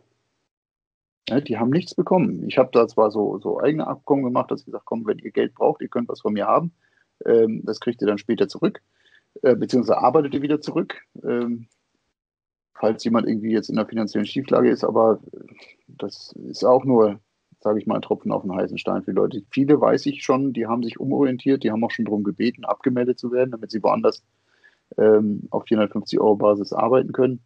Ja, die haben nichts bekommen. Ich habe da zwar so, so eigene Abkommen gemacht, dass ich gesagt komm, wenn ihr Geld braucht, ihr könnt was von mir haben. Ähm, das kriegt ihr dann später zurück, äh, beziehungsweise arbeitet ihr wieder zurück, ähm, falls jemand irgendwie jetzt in einer finanziellen Schieflage ist. Aber das ist auch nur, sage ich mal, ein Tropfen auf den heißen Stein für Leute. Viele weiß ich schon, die haben sich umorientiert, die haben auch schon darum gebeten, abgemeldet zu werden, damit sie woanders ähm, auf 450 Euro Basis arbeiten können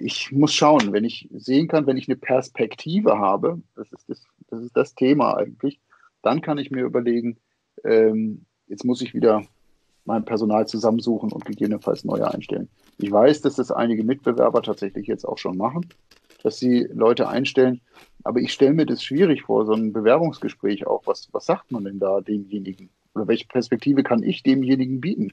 ich muss schauen, wenn ich sehen kann, wenn ich eine Perspektive habe, das ist das, das, ist das Thema eigentlich, dann kann ich mir überlegen, ähm, jetzt muss ich wieder mein Personal zusammensuchen und gegebenenfalls neue einstellen. Ich weiß, dass das einige Mitbewerber tatsächlich jetzt auch schon machen, dass sie Leute einstellen, aber ich stelle mir das schwierig vor, so ein Bewerbungsgespräch auch. Was, was sagt man denn da demjenigen? Oder welche Perspektive kann ich demjenigen bieten?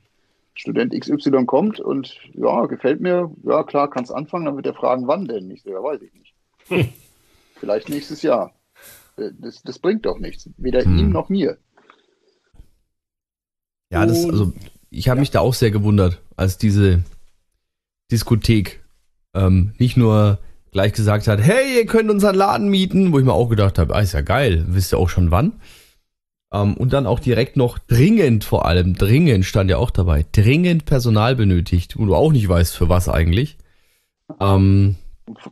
Student XY kommt und ja, gefällt mir, ja klar, kannst anfangen, dann wird er fragen, wann denn? Ich so, ja, weiß ich nicht. Hm. Vielleicht nächstes Jahr. Äh, das, das bringt doch nichts. Weder hm. ihm noch mir. Ja, das, also ich habe ja. mich da auch sehr gewundert, als diese Diskothek ähm, nicht nur gleich gesagt hat, hey, ihr könnt unseren Laden mieten, wo ich mir auch gedacht habe, ah, ist ja geil, wisst ihr auch schon wann. Ähm, und dann auch direkt noch dringend, vor allem dringend stand ja auch dabei, dringend Personal benötigt, wo du auch nicht weißt, für was eigentlich. Ähm,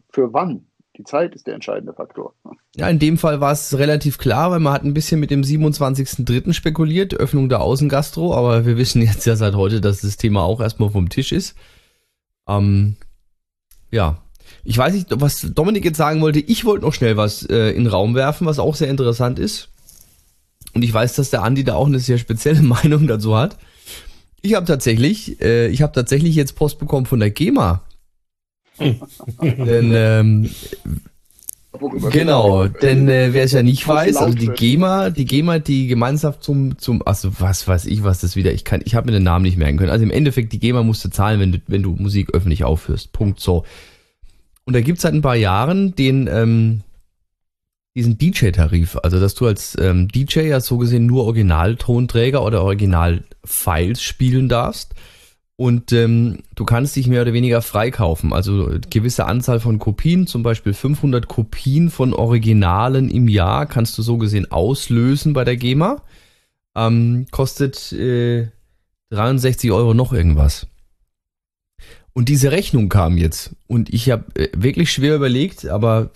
für wann? Die Zeit ist der entscheidende Faktor. Ja, in dem Fall war es relativ klar, weil man hat ein bisschen mit dem 27.03. spekuliert, Öffnung der Außengastro, aber wir wissen jetzt ja seit heute, dass das Thema auch erstmal vom Tisch ist. Ähm, ja, ich weiß nicht, was Dominik jetzt sagen wollte. Ich wollte noch schnell was äh, in den Raum werfen, was auch sehr interessant ist. Und ich weiß, dass der Andi da auch eine sehr spezielle Meinung dazu hat. Ich habe tatsächlich, äh, ich habe tatsächlich jetzt Post bekommen von der GEMA. denn ähm, genau, denn äh, wer es ja nicht weiß, also die GEMA, die GEMA, die Gemeinschaft zum zum, also was weiß ich, was das wieder, ich kann, ich habe mir den Namen nicht merken können. Also im Endeffekt die GEMA musste zahlen, wenn du wenn du Musik öffentlich aufführst. Punkt so. Und da gibt's seit ein paar Jahren den, ähm, diesen DJ-Tarif, also dass du als ähm, DJ ja so gesehen nur Originaltonträger oder Original-Files spielen darfst. Und ähm, du kannst dich mehr oder weniger freikaufen. Also gewisse Anzahl von Kopien, zum Beispiel 500 Kopien von Originalen im Jahr, kannst du so gesehen auslösen bei der GEMA. Ähm, kostet äh, 63 Euro noch irgendwas. Und diese Rechnung kam jetzt. Und ich habe äh, wirklich schwer überlegt, aber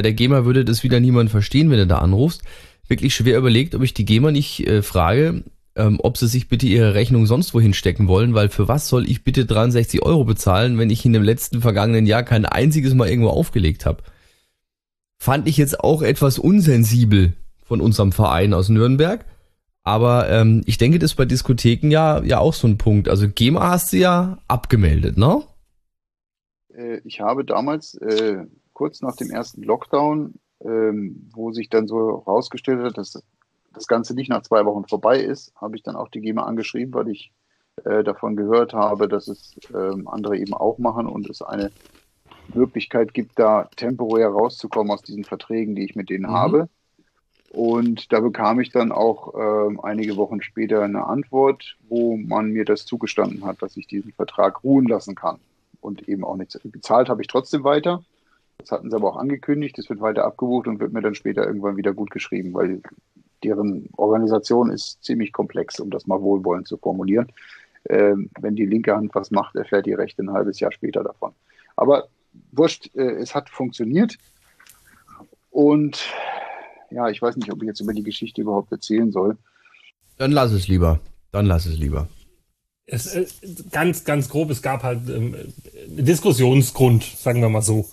bei der GEMA würde das wieder niemand verstehen, wenn du da anrufst. Wirklich schwer überlegt, ob ich die GEMA nicht äh, frage, ähm, ob sie sich bitte ihre Rechnung sonst wohin stecken wollen, weil für was soll ich bitte 63 Euro bezahlen, wenn ich in dem letzten vergangenen Jahr kein einziges Mal irgendwo aufgelegt habe? Fand ich jetzt auch etwas unsensibel von unserem Verein aus Nürnberg. Aber ähm, ich denke, das ist bei Diskotheken ja, ja auch so ein Punkt. Also GEMA hast du ja abgemeldet, ne? Äh, ich habe damals, äh, kurz nach dem ersten Lockdown, ähm, wo sich dann so herausgestellt hat, dass das Ganze nicht nach zwei Wochen vorbei ist, habe ich dann auch die GEMA angeschrieben, weil ich äh, davon gehört habe, dass es ähm, andere eben auch machen und es eine Möglichkeit gibt, da temporär rauszukommen aus diesen Verträgen, die ich mit denen mhm. habe. Und da bekam ich dann auch äh, einige Wochen später eine Antwort, wo man mir das zugestanden hat, dass ich diesen Vertrag ruhen lassen kann. Und eben auch nicht bezahlt habe ich trotzdem weiter. Das hatten sie aber auch angekündigt. Das wird weiter abgebucht und wird mir dann später irgendwann wieder gut geschrieben, weil deren Organisation ist ziemlich komplex, um das mal wohlwollend zu formulieren. Ähm, wenn die linke Hand was macht, erfährt die rechte ein halbes Jahr später davon. Aber wurscht, äh, es hat funktioniert. Und ja, ich weiß nicht, ob ich jetzt über die Geschichte überhaupt erzählen soll. Dann lass es lieber. Dann lass es lieber. Es, äh, ganz, ganz grob, es gab halt ähm, Diskussionsgrund, sagen wir mal so.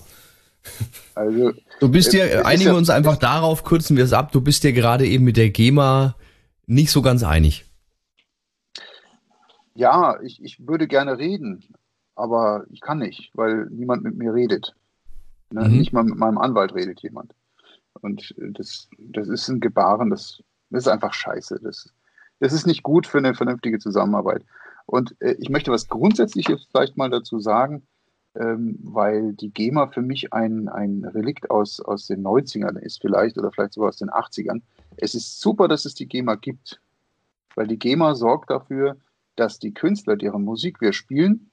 Also, du bist dir, äh, einigen wir uns einfach darauf, kürzen wir es ab, du bist dir gerade eben mit der GEMA nicht so ganz einig. Ja, ich, ich würde gerne reden, aber ich kann nicht, weil niemand mit mir redet. Ne? Mhm. Nicht mal mit meinem Anwalt redet jemand. Und das, das ist ein Gebaren, das, das ist einfach scheiße. Das, das ist nicht gut für eine vernünftige Zusammenarbeit. Und äh, ich möchte was Grundsätzliches vielleicht mal dazu sagen, ähm, weil die GEMA für mich ein, ein Relikt aus, aus den 90ern ist vielleicht oder vielleicht sogar aus den 80ern. Es ist super, dass es die GEMA gibt, weil die GEMA sorgt dafür, dass die Künstler, deren Musik wir spielen,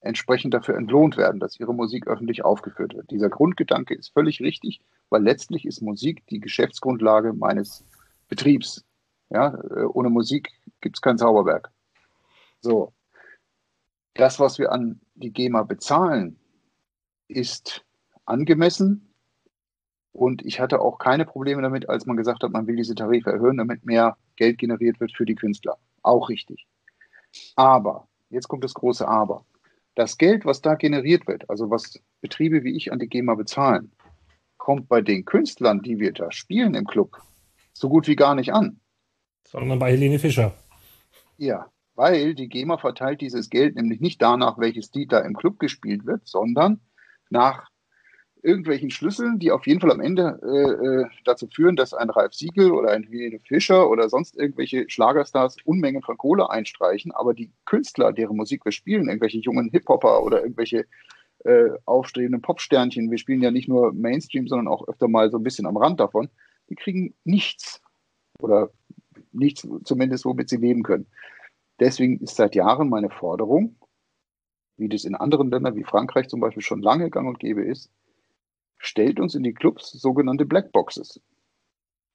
entsprechend dafür entlohnt werden, dass ihre Musik öffentlich aufgeführt wird. Dieser Grundgedanke ist völlig richtig, weil letztlich ist Musik die Geschäftsgrundlage meines Betriebs. Ja, äh, ohne Musik gibt es kein Zauberberg. So. Das, was wir an die GEMA bezahlen, ist angemessen. Und ich hatte auch keine Probleme damit, als man gesagt hat, man will diese Tarife erhöhen, damit mehr Geld generiert wird für die Künstler. Auch richtig. Aber, jetzt kommt das große Aber. Das Geld, was da generiert wird, also was Betriebe wie ich an die GEMA bezahlen, kommt bei den Künstlern, die wir da spielen im Club, so gut wie gar nicht an. Sondern bei Helene Fischer. Ja, weil die GEMA verteilt dieses Geld nämlich nicht danach, welches da im Club gespielt wird, sondern nach irgendwelchen Schlüsseln, die auf jeden Fall am Ende äh, äh dazu führen, dass ein Ralf Siegel oder ein Helene Fischer oder sonst irgendwelche Schlagerstars Unmengen von Kohle einstreichen, aber die Künstler, deren Musik wir spielen, irgendwelche jungen Hip-Hopper oder irgendwelche äh, aufstrebenden Popsternchen, wir spielen ja nicht nur Mainstream, sondern auch öfter mal so ein bisschen am Rand davon, die kriegen nichts oder nichts zumindest, womit sie leben können. Deswegen ist seit Jahren meine Forderung, wie das in anderen Ländern wie Frankreich zum Beispiel schon lange gang und gäbe ist, stellt uns in die Clubs sogenannte Blackboxes.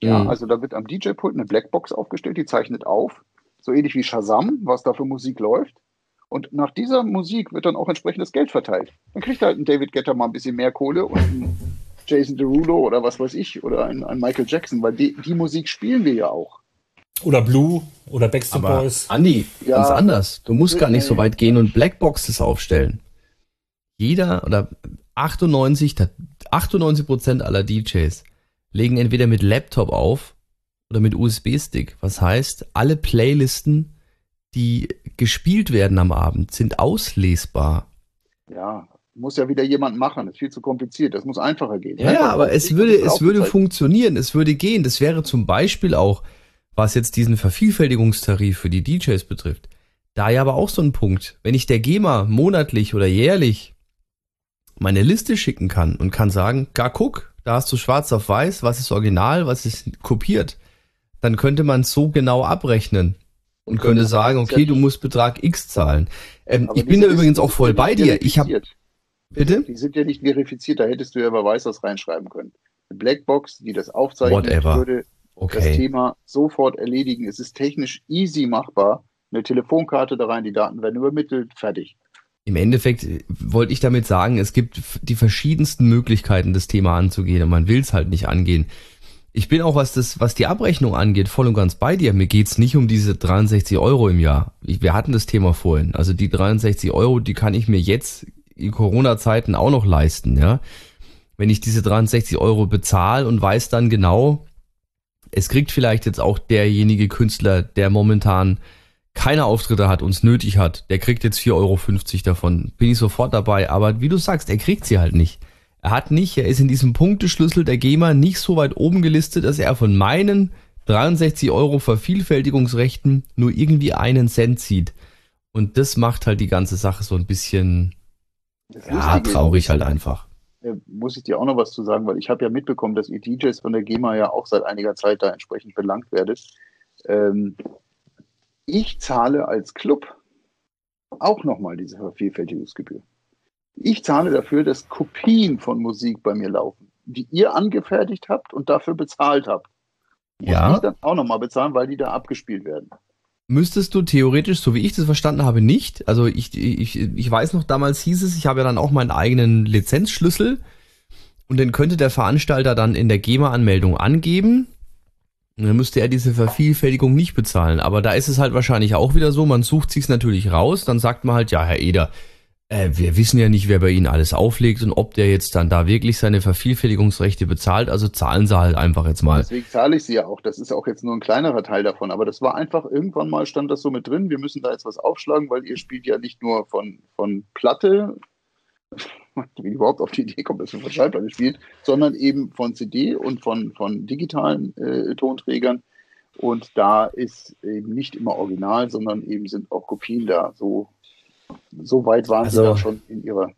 Ja, mhm. also da wird am DJ-Pult eine Blackbox aufgestellt, die zeichnet auf, so ähnlich wie Shazam, was da für Musik läuft. Und nach dieser Musik wird dann auch entsprechendes Geld verteilt. Dann kriegt halt ein David Getter mal ein bisschen mehr Kohle und ein Jason Derulo oder was weiß ich oder ein, ein Michael Jackson, weil die, die Musik spielen wir ja auch. Oder Blue oder Backstreet Aber Boys. Andi, ja, ganz anders. Du musst gar nicht so weit gehen und Blackboxes aufstellen. Jeder oder 98, 98 Prozent aller DJs legen entweder mit Laptop auf oder mit USB-Stick. Was heißt, alle Playlisten, die gespielt werden am Abend, sind auslesbar. Ja, muss ja wieder jemand machen. Das ist viel zu kompliziert. Das muss einfacher gehen. Ja, ja aber es würde, es würde funktionieren. Es würde gehen. Das wäre zum Beispiel auch was jetzt diesen Vervielfältigungstarif für die DJs betrifft, da ja aber auch so ein Punkt. Wenn ich der GEMA monatlich oder jährlich meine Liste schicken kann und kann sagen, gar guck, da hast du schwarz auf weiß, was ist original, was ist kopiert, dann könnte man es so genau abrechnen und, könnte sagen, okay, du musst Betrag X zahlen. Ähm, ich bin da übrigens auch voll bei dir. Ich habe Bitte? Die sind ja nicht verifiziert, da hättest du ja über weiß was reinschreiben können. Eine Blackbox, die das aufzeichnet, Whatever. würde okay. das Thema sofort erledigen. Es ist technisch easy machbar. Eine Telefonkarte da rein, die Daten werden übermittelt, fertig. Im Endeffekt äh, wollte ich damit sagen, es gibt die verschiedensten Möglichkeiten, das Thema anzugehen und man will es halt nicht angehen. Ich bin auch, was das, was die Abrechnung angeht, voll und ganz bei dir. Mir geht's nicht um diese 63 Euro im Jahr. Ich, wir hatten das Thema vorhin. Also die 63 Euro, die kann ich mir jetzt in Corona-Zeiten auch noch leisten, ja. Wenn ich diese 63 Euro bezahle und weiß dann genau, es kriegt vielleicht jetzt auch derjenige Künstler, der momentan keine Auftritte hat, uns nötig hat, der kriegt jetzt 4,50 Euro davon. Bin ich sofort dabei. Aber wie du sagst, er kriegt sie halt nicht. Er hat nicht, er ist in diesem Punkteschlüssel der GEMA nicht so weit oben gelistet, dass er von meinen 63 Euro Vervielfältigungsrechten nur irgendwie einen Cent zieht. Und das macht halt die ganze Sache so ein bisschen ja, traurig halt einfach. Äh, muss ich dir auch noch was zu sagen, weil ich habe ja mitbekommen, dass ihr DJs von der GEMA ja auch seit einiger Zeit da entsprechend belangt werdet. Ähm, ich zahle als Club auch nochmal diese Vervielfältigungsgebühr. Ich zahle dafür, dass Kopien von Musik bei mir laufen, die ihr angefertigt habt und dafür bezahlt habt. Muss ja. ich dann auch nochmal bezahlen, weil die da abgespielt werden. Müsstest du theoretisch, so wie ich das verstanden habe, nicht. Also ich, ich, ich weiß noch, damals hieß es, ich habe ja dann auch meinen eigenen Lizenzschlüssel und den könnte der Veranstalter dann in der GEMA-Anmeldung angeben. Und dann müsste er diese Vervielfältigung nicht bezahlen. Aber da ist es halt wahrscheinlich auch wieder so, man sucht sich's natürlich raus, dann sagt man halt, ja, Herr Eder, äh, wir wissen ja nicht, wer bei Ihnen alles auflegt und ob der jetzt dann da wirklich seine Vervielfältigungsrechte bezahlt. Also zahlen Sie halt einfach jetzt mal. Deswegen zahle ich sie ja auch. Das ist auch jetzt nur ein kleinerer Teil davon. Aber das war einfach, irgendwann mal stand das so mit drin. Wir müssen da jetzt was aufschlagen, weil ihr spielt ja nicht nur von, von Platte, wie überhaupt auf die Idee kommt, dass ihr von Schallplatte spielt, sondern eben von CD und von, von digitalen äh, Tonträgern. Und da ist eben nicht immer original, sondern eben sind auch Kopien da. So so weit waren also, sie da schon in ihrer.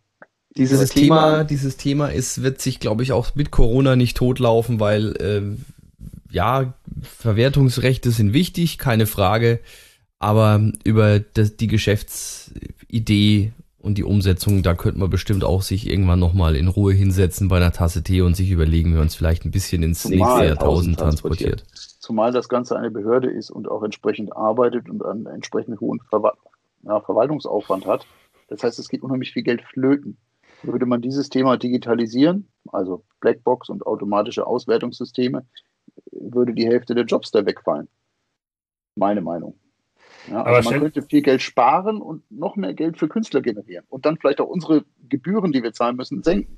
Dieses Thema, dieses Thema ist, wird sich, glaube ich, auch mit Corona nicht totlaufen, weil äh, ja, Verwertungsrechte sind wichtig, keine Frage. Aber über das, die Geschäftsidee und die Umsetzung, da könnte man bestimmt auch sich irgendwann nochmal in Ruhe hinsetzen bei einer Tasse Tee und sich überlegen, wie man es vielleicht ein bisschen ins Zumal nächste Jahrtausend transportiert. transportiert. Zumal das Ganze eine Behörde ist und auch entsprechend arbeitet und einen entsprechend hohen Ver ja, Verwaltungsaufwand hat. Das heißt, es geht unheimlich viel Geld flöten. Würde man dieses Thema digitalisieren, also Blackbox und automatische Auswertungssysteme, würde die Hälfte der Jobs da wegfallen. Meine Meinung. Ja, also man könnte viel Geld sparen und noch mehr Geld für Künstler generieren und dann vielleicht auch unsere Gebühren, die wir zahlen müssen, senken.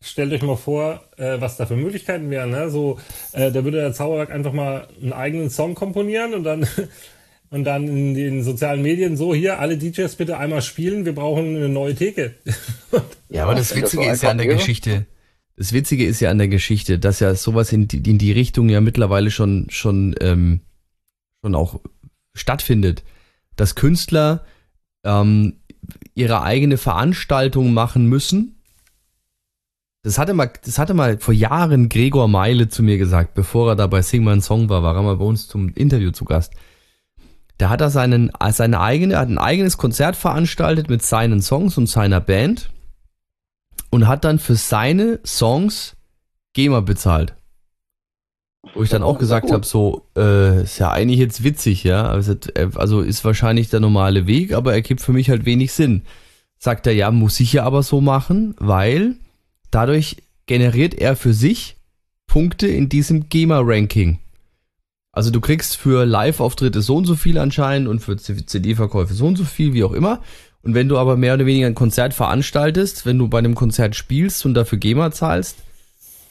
Stellt euch mal vor, äh, was da für Möglichkeiten wären. Ne? So, äh, da würde der Zauberwerk einfach mal einen eigenen Song komponieren und dann und dann in den sozialen Medien so hier alle DJs bitte einmal spielen, wir brauchen eine neue Theke. ja, aber das Witzige ist ja an der Geschichte, Das Witzige ist ja an der Geschichte, dass ja sowas in die, in die Richtung ja mittlerweile schon, schon, ähm, schon auch stattfindet. Dass Künstler ähm, ihre eigene Veranstaltung machen müssen. Das hatte mal, das hatte mal vor Jahren Gregor Meile zu mir gesagt, bevor er da bei Sing My Song war, war er mal bei uns zum Interview zu Gast. Da hat er seinen, seine eigene, hat ein eigenes Konzert veranstaltet mit seinen Songs und seiner Band und hat dann für seine Songs GEMA bezahlt. Wo ich dann auch gesagt habe, so, äh, ist ja eigentlich jetzt witzig, ja. Also, also ist wahrscheinlich der normale Weg, aber er gibt für mich halt wenig Sinn. Sagt er, ja, muss ich ja aber so machen, weil dadurch generiert er für sich Punkte in diesem GEMA-Ranking. Also du kriegst für Live-Auftritte so und so viel anscheinend und für CD-Verkäufe so und so viel, wie auch immer. Und wenn du aber mehr oder weniger ein Konzert veranstaltest, wenn du bei einem Konzert spielst und dafür GEMA zahlst,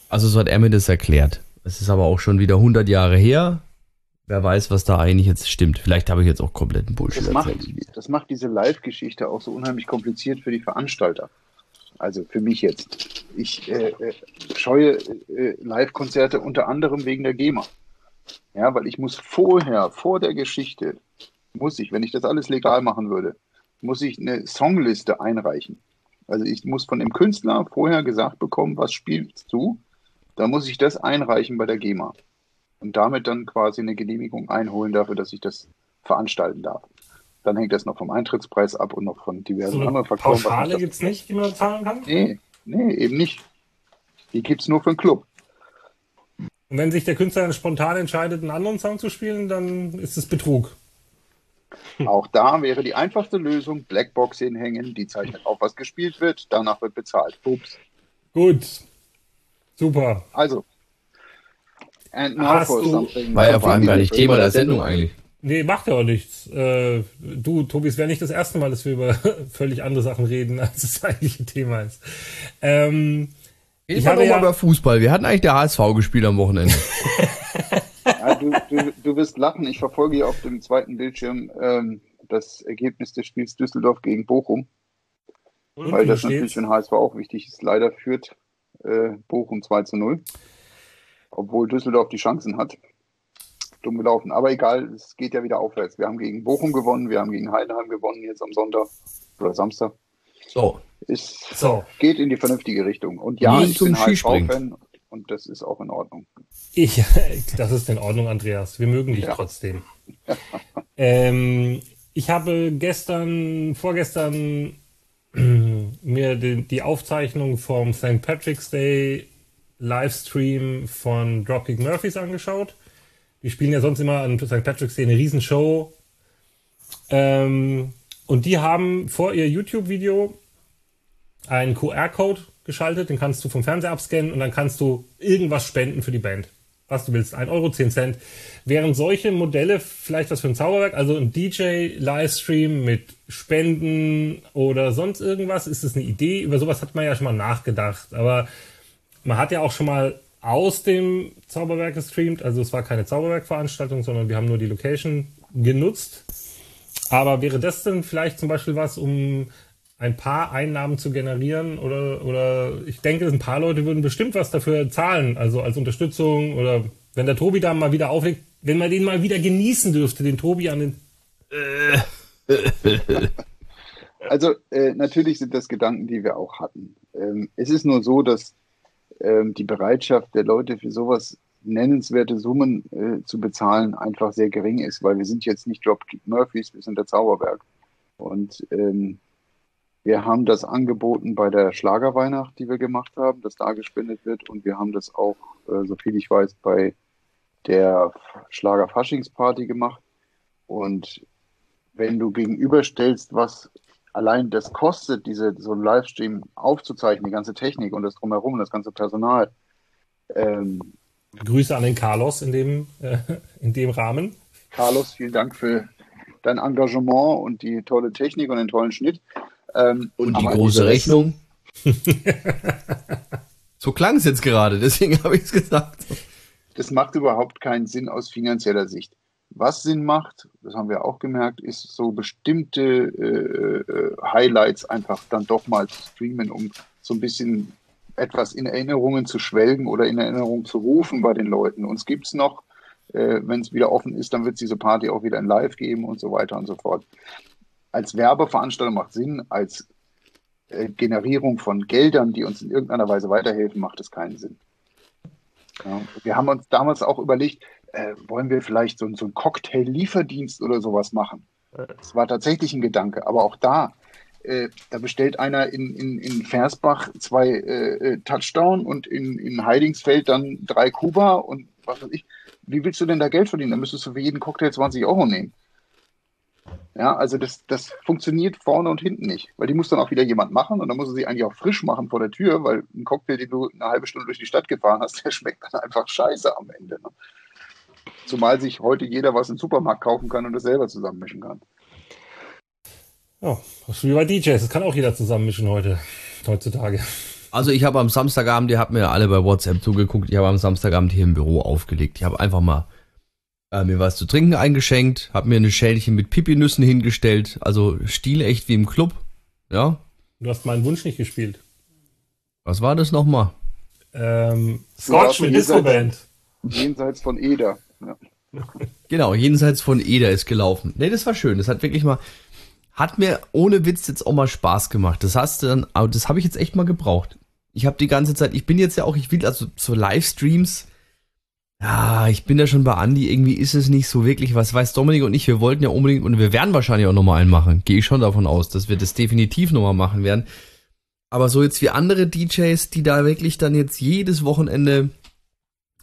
also so hat er mir das erklärt. Es ist aber auch schon wieder 100 Jahre her. Wer weiß, was da eigentlich jetzt stimmt. Vielleicht habe ich jetzt auch kompletten Bullshit das macht, das macht diese Live-Geschichte auch so unheimlich kompliziert für die Veranstalter. Also für mich jetzt. Ich äh, äh scheue äh, Live-Konzerte unter anderem wegen der GEMA. Ja, weil ich muss vorher, vor der Geschichte, muss ich, wenn ich das alles legal machen würde, muss ich eine Songliste einreichen. Also ich muss von dem Künstler vorher gesagt bekommen, was spielst du? Da muss ich das einreichen bei der GEMA. Und damit dann quasi eine Genehmigung einholen dafür, dass ich das veranstalten darf. Dann hängt das noch vom Eintrittspreis ab und noch von diversen so anderen Faktoren. Pauschale gibt es nicht, die man zahlen kann? Nee, nee, eben nicht. Die gibt es nur für den Club. Und wenn sich der Künstler dann spontan entscheidet, einen anderen Song zu spielen, dann ist es Betrug. Auch da wäre die einfachste Lösung, Blackbox hinhängen, die zeichnet auf, was gespielt wird, danach wird bezahlt. Ups. Gut. Super. Also. And now Hast for du, something. War ja vor allem gar nicht Thema der Sendung eigentlich. Nee, macht ja auch nichts. Äh, du, Tobi, es wäre nicht das erste Mal, dass wir über völlig andere Sachen reden, als das eigentliche Thema ist. Ähm, ich, ich habe ja, mal über Fußball. Wir hatten eigentlich der HSV gespielt am Wochenende. ja, du, du, du wirst lachen. Ich verfolge hier auf dem zweiten Bildschirm ähm, das Ergebnis des Spiels Düsseldorf gegen Bochum. Und weil das natürlich für den HSV auch wichtig ist. Leider führt äh, Bochum 2 zu 0. Obwohl Düsseldorf die Chancen hat. Dumm gelaufen. Aber egal, es geht ja wieder aufwärts. Wir haben gegen Bochum gewonnen, wir haben gegen Heidenheim gewonnen jetzt am Sonntag oder Samstag. So. Es so. geht in die vernünftige Richtung. Und ja, Nie ich bin HSV-Fan und das ist auch in Ordnung. Ich, das ist in Ordnung, Andreas. Wir mögen dich ja. trotzdem. ähm, ich habe gestern, vorgestern mir die, die, Aufzeichnung vom St. Patrick's Day Livestream von Dropkick Murphys angeschaut. Die spielen ja sonst immer an St. Patrick's Day eine Riesenshow. Ähm, und die haben vor ihr YouTube-Video einen QR-Code geschaltet, den kannst du vom Fernseher abscannen und dann kannst du irgendwas spenden für die Band. Was du willst, 1 Euro, 10 Cent. Während solche Modelle vielleicht was für ein Zauberwerk, also ein DJ-Livestream mit Spenden oder sonst irgendwas, ist es eine Idee. Über sowas hat man ja schon mal nachgedacht. Aber man hat ja auch schon mal aus dem Zauberwerk gestreamt. Also es war keine Zauberwerk-Veranstaltung, sondern wir haben nur die Location genutzt. Aber wäre das denn vielleicht zum Beispiel was, um ein paar Einnahmen zu generieren oder, oder ich denke, ein paar Leute würden bestimmt was dafür zahlen, also als Unterstützung oder wenn der Tobi da mal wieder auflegt, wenn man den mal wieder genießen dürfte, den Tobi an den. also äh, natürlich sind das Gedanken, die wir auch hatten. Ähm, es ist nur so, dass ähm, die Bereitschaft der Leute für sowas nennenswerte Summen äh, zu bezahlen einfach sehr gering ist, weil wir sind jetzt nicht Dropkick Murphys, wir sind der Zauberberg. Und ähm, wir haben das angeboten bei der Schlagerweihnacht, die wir gemacht haben, dass da gespendet wird. Und wir haben das auch, äh, soviel ich weiß, bei der Schlager-Faschingsparty gemacht. Und wenn du gegenüberstellst, was allein das kostet, diese, so ein Livestream aufzuzeichnen, die ganze Technik und das drumherum, das ganze Personal. Ähm, Grüße an den Carlos in dem, äh, in dem Rahmen. Carlos, vielen Dank für dein Engagement und die tolle Technik und den tollen Schnitt. Ähm, und die große Rechnung. so klang es jetzt gerade, deswegen habe ich es gesagt. Das macht überhaupt keinen Sinn aus finanzieller Sicht. Was Sinn macht, das haben wir auch gemerkt, ist so bestimmte äh, äh Highlights einfach dann doch mal zu streamen, um so ein bisschen etwas in Erinnerungen zu schwelgen oder in Erinnerung zu rufen bei den Leuten. Uns gibt es noch, äh, wenn es wieder offen ist, dann wird es diese Party auch wieder in Live geben und so weiter und so fort. Als Werbeveranstaltung macht Sinn, als äh, Generierung von Geldern, die uns in irgendeiner Weise weiterhelfen, macht es keinen Sinn. Ja, wir haben uns damals auch überlegt, äh, wollen wir vielleicht so, so einen Cocktail-Lieferdienst oder sowas machen? Das war tatsächlich ein Gedanke, aber auch da, äh, da bestellt einer in, in, in Versbach zwei äh, äh, Touchdown und in, in Heidingsfeld dann drei Kuba und was weiß ich. Wie willst du denn da Geld verdienen? Da müsstest du für jeden Cocktail 20 Euro nehmen. Ja, also das, das funktioniert vorne und hinten nicht, weil die muss dann auch wieder jemand machen und dann muss er sie eigentlich auch frisch machen vor der Tür, weil ein Cocktail, den du eine halbe Stunde durch die Stadt gefahren hast, der schmeckt dann einfach scheiße am Ende. Ne? Zumal sich heute jeder was im Supermarkt kaufen kann und das selber zusammenmischen kann. Ja, das ist wie bei DJs, das kann auch jeder zusammenmischen heute, heutzutage. Also ich habe am Samstagabend, ihr habt mir alle bei WhatsApp zugeguckt, ich habe am Samstagabend hier im Büro aufgelegt. Ich habe einfach mal äh, mir was zu trinken eingeschenkt, habe mir eine Schälchen mit Pipi-Nüssen hingestellt, also stilecht wie im Club, ja. Du hast meinen Wunsch nicht gespielt. Was war das nochmal? Ähm, Scotch mit Disco-Band. Jenseits von Eder. Ja. Genau, jenseits von Eder ist gelaufen. Ne, das war schön. Das hat wirklich mal, hat mir ohne Witz jetzt auch mal Spaß gemacht. Das hast du dann, aber das habe ich jetzt echt mal gebraucht. Ich habe die ganze Zeit, ich bin jetzt ja auch, ich will also so Livestreams, ja, ich bin da schon bei Andi, irgendwie ist es nicht so wirklich, was weiß Dominik und ich, wir wollten ja unbedingt und wir werden wahrscheinlich auch nochmal einen machen. Gehe ich schon davon aus, dass wir das definitiv nochmal machen werden. Aber so jetzt wie andere DJs, die da wirklich dann jetzt jedes Wochenende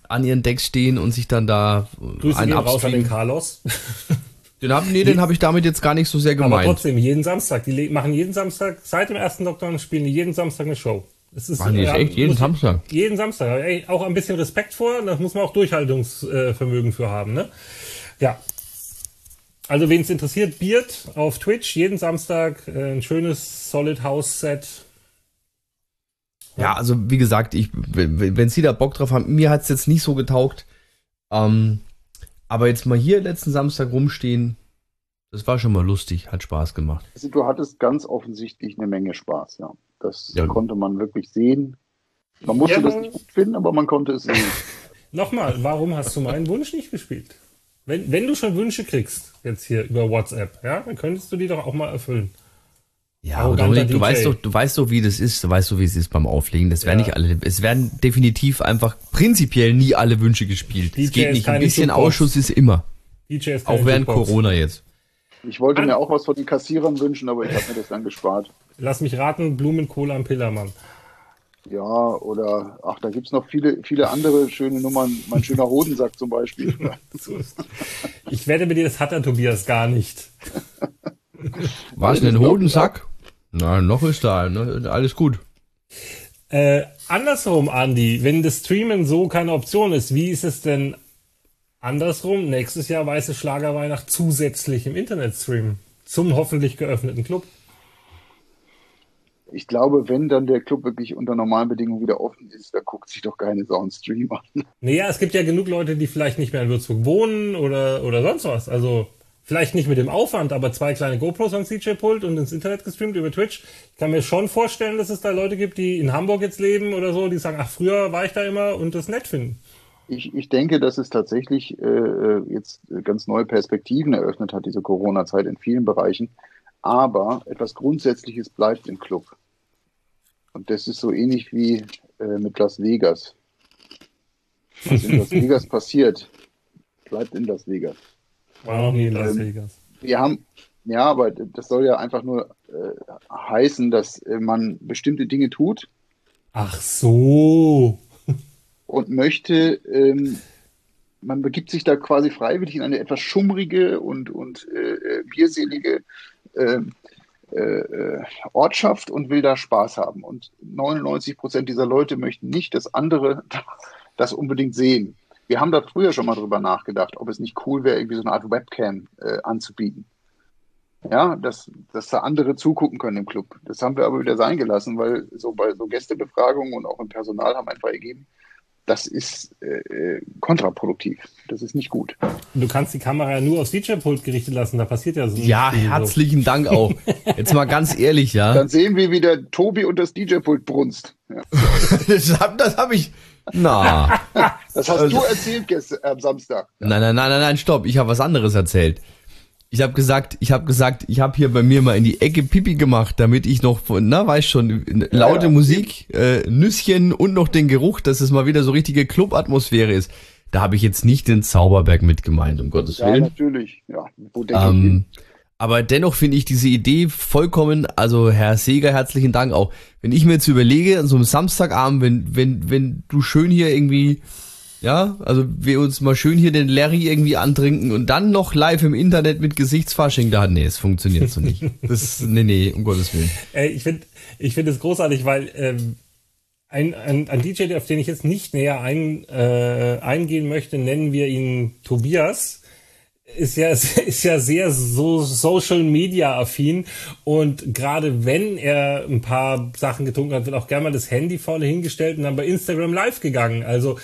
an ihren Decks stehen und sich dann da Grüße einen raus an den Carlos. Den hab, nee, den habe ich damit jetzt gar nicht so sehr gemeint. Aber trotzdem, jeden Samstag. Die machen jeden Samstag, seit dem ersten Lockdown spielen die jeden Samstag eine Show. Es ist, Machen die ja, echt jeden Samstag? Jeden Samstag. Ey, auch ein bisschen Respekt vor, da muss man auch Durchhaltungsvermögen für haben, ne? Ja. Also, wen es interessiert, Beard auf Twitch, jeden Samstag äh, ein schönes Solid House Set. Ja, ja also wie gesagt, ich, wenn Sie da Bock drauf haben, mir hat es jetzt nicht so getaugt. Ähm, aber jetzt mal hier letzten Samstag rumstehen, das war schon mal lustig, hat Spaß gemacht. Also du hattest ganz offensichtlich eine Menge Spaß, ja. Das ja. konnte man wirklich sehen. Man musste ja, das nicht gut finden, aber man konnte es sehen. Nochmal, warum hast du meinen Wunsch nicht gespielt? Wenn, wenn du schon Wünsche kriegst, jetzt hier über WhatsApp, ja, dann könntest du die doch auch mal erfüllen. Ja, Dominik, du weißt doch, du weißt doch, wie das ist, du weißt doch, wie es ist beim Auflegen. Das werden ja. nicht alle, es werden definitiv einfach prinzipiell nie alle Wünsche gespielt. DJ es geht nicht, ein bisschen Jukebox. Ausschuss ist immer. DJ ist auch während Jukebox. Corona jetzt. Ich wollte An mir auch was von den Kassierern wünschen, aber ich habe mir das dann gespart. Lass mich raten, Blumenkohle am Pillermann. Ja, oder ach, da gibt es noch viele, viele andere schöne Nummern. Mein schöner Hodensack zum Beispiel. ich werde mit dir, das hat der Tobias gar nicht. Was, denn Hodensack? Na, noch ist da, ne? alles gut. Äh, andersrum, Andi, wenn das Streamen so keine Option ist, wie ist es denn andersrum? Nächstes Jahr weiße Schlagerweihnacht zusätzlich im Internet streamen. Zum hoffentlich geöffneten Club. Ich glaube, wenn dann der Club wirklich unter normalen Bedingungen wieder offen ist, da guckt sich doch keine Sau einen Stream an. Naja, es gibt ja genug Leute, die vielleicht nicht mehr in Würzburg wohnen oder, oder sonst was. Also Vielleicht nicht mit dem Aufwand, aber zwei kleine GoPros ans DJ-Pult und ins Internet gestreamt über Twitch. Ich kann mir schon vorstellen, dass es da Leute gibt, die in Hamburg jetzt leben oder so, die sagen, ach, früher war ich da immer und das nett finden. Ich, ich denke, dass es tatsächlich äh, jetzt ganz neue Perspektiven eröffnet hat, diese Corona-Zeit in vielen Bereichen. Aber etwas Grundsätzliches bleibt im Club. Und das ist so ähnlich wie äh, mit Las Vegas. Was in Las Vegas passiert, bleibt in Las Vegas. War noch nie in Las ähm, Vegas. Wir haben, ja, aber das soll ja einfach nur äh, heißen, dass äh, man bestimmte Dinge tut. Ach so. und möchte, ähm, man begibt sich da quasi freiwillig in eine etwas schummrige und, und äh, äh bierselige ähm, äh, äh, Ortschaft und will da Spaß haben. Und 99 Prozent dieser Leute möchten nicht, dass andere das unbedingt sehen. Wir haben da früher schon mal drüber nachgedacht, ob es nicht cool wäre, irgendwie so eine Art Webcam äh, anzubieten. Ja, dass, dass da andere zugucken können im Club. Das haben wir aber wieder sein gelassen, weil so bei so Gästebefragungen und auch im Personal haben einfach ergeben, das ist äh, kontraproduktiv. Das ist nicht gut. Du kannst die Kamera nur aufs DJ-Pult gerichtet lassen, da passiert ja so. Ja, herzlichen so. Dank auch. Jetzt mal ganz ehrlich, ja. Dann sehen wir, wie der Tobi und das DJ-Pult brunst. Ja. das habe hab ich. Na. Das hast also, du erzählt gestern am Samstag. Ja. Nein, nein, nein, nein, nein, stopp. Ich habe was anderes erzählt. Ich habe gesagt, ich habe gesagt, ich habe hier bei mir mal in die Ecke Pipi gemacht, damit ich noch, na, weiß schon, laute ja, ja. Musik, äh, Nüsschen und noch den Geruch, dass es mal wieder so richtige Club-Atmosphäre ist. Da habe ich jetzt nicht den Zauberberg mit gemeint, um Gottes ja, Willen. Ja, natürlich. Ja, wo ähm, aber dennoch finde ich diese Idee vollkommen, also Herr Seger, herzlichen Dank auch. Wenn ich mir jetzt überlege, an so einem Samstagabend, wenn, wenn, wenn du schön hier irgendwie ja, also wir uns mal schön hier den Larry irgendwie antrinken und dann noch live im Internet mit Gesichtsfasching da. Nee, es funktioniert so nicht. Das, nee, nee, um Gottes Willen. Ey, ich finde ich finde es großartig, weil ähm, ein, ein, ein DJ, auf den ich jetzt nicht näher ein, äh, eingehen möchte, nennen wir ihn Tobias ist ja ist ja sehr so Social Media affin und gerade wenn er ein paar Sachen getrunken hat, wird auch gerne mal das Handy vorne hingestellt und dann bei Instagram live gegangen. Also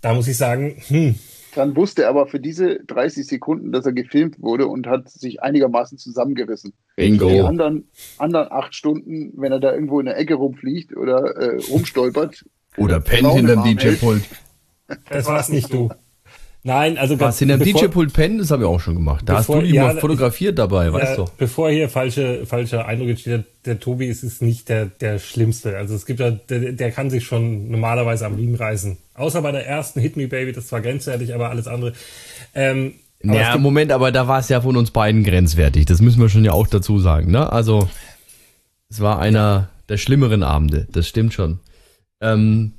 da muss ich sagen, hm. Dann wusste er aber für diese 30 Sekunden, dass er gefilmt wurde und hat sich einigermaßen zusammengerissen. Bingo. Die anderen, anderen acht Stunden, wenn er da irgendwo in der Ecke rumfliegt oder äh, rumstolpert. Oder pennt hinter dem DJ-Pult. Das war's nicht du. Nein, also Was in der DJ-Pult pennen, das habe ich auch schon gemacht. Da bevor, hast du ihn ja, mal fotografiert dabei, weißt du. Bevor hier falsche, falsche Eindruck entsteht, der, der Tobi ist, ist nicht der, der Schlimmste. Also es gibt ja, der, der kann sich schon normalerweise am Riemen reißen. Außer bei der ersten Hit Me Baby, das war grenzwertig, aber alles andere. Ähm, ja, Moment, aber da war es ja von uns beiden grenzwertig. Das müssen wir schon ja auch dazu sagen, ne? Also, es war einer der schlimmeren Abende, das stimmt schon. Ähm,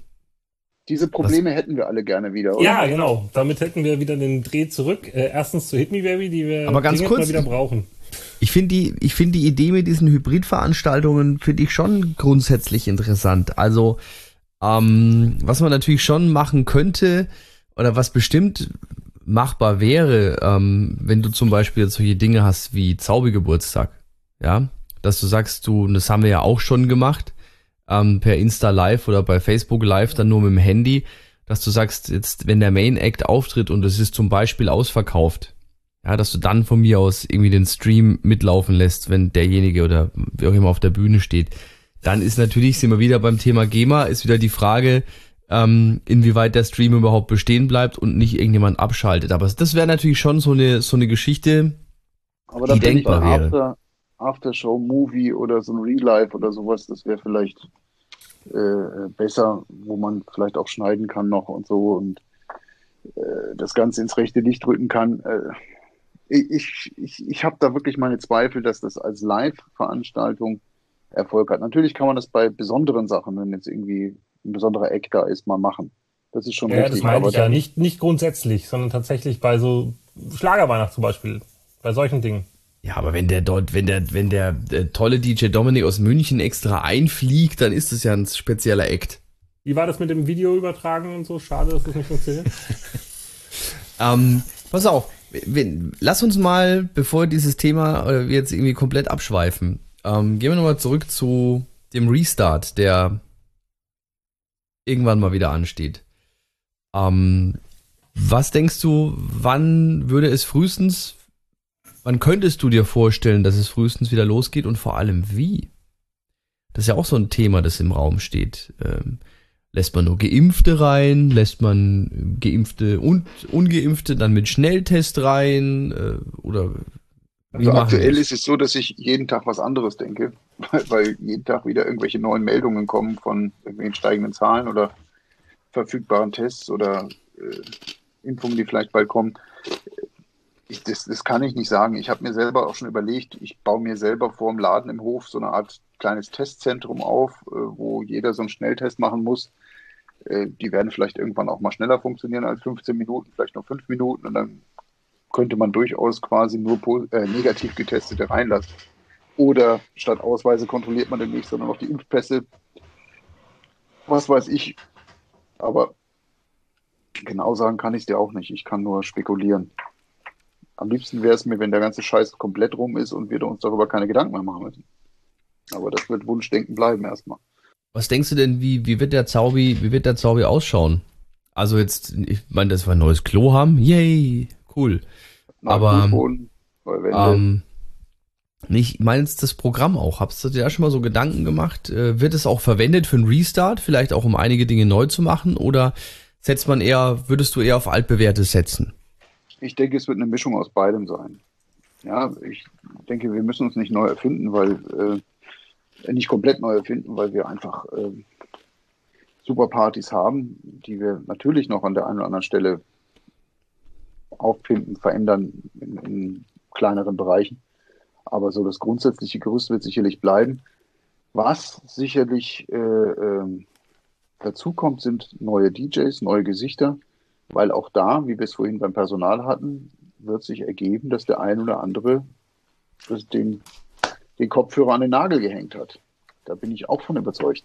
diese Probleme Was? hätten wir alle gerne wieder, oder? Ja, genau. Damit hätten wir wieder den Dreh zurück. Äh, erstens zu Hit Me Baby, die wir Aber ganz kurz, mal wieder brauchen. Ich finde die, ich finde die Idee mit diesen Hybridveranstaltungen finde ich schon grundsätzlich interessant. Also, ähm, was man natürlich schon machen könnte oder was bestimmt machbar wäre, ähm, wenn du zum Beispiel solche Dinge hast wie Zaubergeburtstag, ja, dass du sagst, du, das haben wir ja auch schon gemacht, ähm, per Insta Live oder bei Facebook Live dann nur mit dem Handy, dass du sagst, jetzt, wenn der Main Act auftritt und es ist zum Beispiel ausverkauft, ja, dass du dann von mir aus irgendwie den Stream mitlaufen lässt, wenn derjenige oder wer auch immer auf der Bühne steht. Dann ist natürlich, sind wir wieder beim Thema GEMA, ist wieder die Frage, ähm, inwieweit der Stream überhaupt bestehen bleibt und nicht irgendjemand abschaltet. Aber das wäre natürlich schon so eine, so eine Geschichte, Aber die denkbar wäre. After, After-Show-Movie oder so ein Real-Life oder sowas, das wäre vielleicht äh, besser, wo man vielleicht auch schneiden kann noch und so und äh, das Ganze ins rechte Licht rücken kann. Äh, ich ich, ich habe da wirklich meine Zweifel, dass das als Live-Veranstaltung Erfolg hat. Natürlich kann man das bei besonderen Sachen, wenn jetzt irgendwie ein besonderer Eck da ist, mal machen. Das ist schon ja, richtig. Das meine ich ja nicht, nicht grundsätzlich, sondern tatsächlich bei so Schlagerweihnacht zum Beispiel, bei solchen Dingen. Ja, aber wenn der dort, wenn der, wenn der, der tolle DJ Dominik aus München extra einfliegt, dann ist das ja ein spezieller Act. Wie war das mit dem Video übertragen und so? Schade, dass das nicht funktioniert. ähm, pass auf, lass uns mal, bevor dieses Thema äh, jetzt irgendwie komplett abschweifen, ähm, gehen wir nochmal zurück zu dem Restart, der irgendwann mal wieder ansteht. Ähm, was denkst du, wann würde es frühestens Wann könntest du dir vorstellen, dass es frühestens wieder losgeht und vor allem wie? Das ist ja auch so ein Thema, das im Raum steht. Ähm, lässt man nur Geimpfte rein? Lässt man Geimpfte und Ungeimpfte dann mit Schnelltest rein? Äh, oder also aktuell ist es so, dass ich jeden Tag was anderes denke, weil jeden Tag wieder irgendwelche neuen Meldungen kommen von irgendwelchen steigenden Zahlen oder verfügbaren Tests oder äh, Impfungen, die vielleicht bald kommen ich, das, das kann ich nicht sagen. Ich habe mir selber auch schon überlegt, ich baue mir selber vor dem Laden im Hof so eine Art kleines Testzentrum auf, äh, wo jeder so einen Schnelltest machen muss. Äh, die werden vielleicht irgendwann auch mal schneller funktionieren als 15 Minuten, vielleicht noch 5 Minuten und dann könnte man durchaus quasi nur äh, negativ getestete reinlassen. Oder statt Ausweise kontrolliert man demnächst sondern noch die Impfpässe. Was weiß ich. Aber genau sagen kann ich es dir auch nicht. Ich kann nur spekulieren. Am liebsten wäre es mir, wenn der ganze Scheiß komplett rum ist und wir uns darüber keine Gedanken mehr machen müssen. Aber das wird Wunschdenken bleiben erstmal. Was denkst du denn, wie, wie wird der Zaubi, wie wird der Zaubi ausschauen? Also jetzt, ich meine, dass wir ein neues Klo haben, yay, cool. Neuer Aber, Fußboden. Ähm, nicht, meinst das Programm auch? Hast du dir da schon mal so Gedanken gemacht? Äh, wird es auch verwendet für einen Restart, vielleicht auch um einige Dinge neu zu machen? Oder setzt man eher, würdest du eher auf altbewährtes setzen? Ich denke, es wird eine Mischung aus beidem sein. Ja, ich denke, wir müssen uns nicht neu erfinden, weil äh, nicht komplett neu erfinden, weil wir einfach äh, super Partys haben, die wir natürlich noch an der einen oder anderen Stelle auffinden, verändern in, in kleineren Bereichen. Aber so das grundsätzliche Gerüst wird sicherlich bleiben. Was sicherlich äh, ähm, dazu kommt, sind neue DJs, neue Gesichter, weil auch da, wie wir es vorhin beim Personal hatten, wird sich ergeben, dass der ein oder andere den, den Kopfhörer an den Nagel gehängt hat. Da bin ich auch von überzeugt.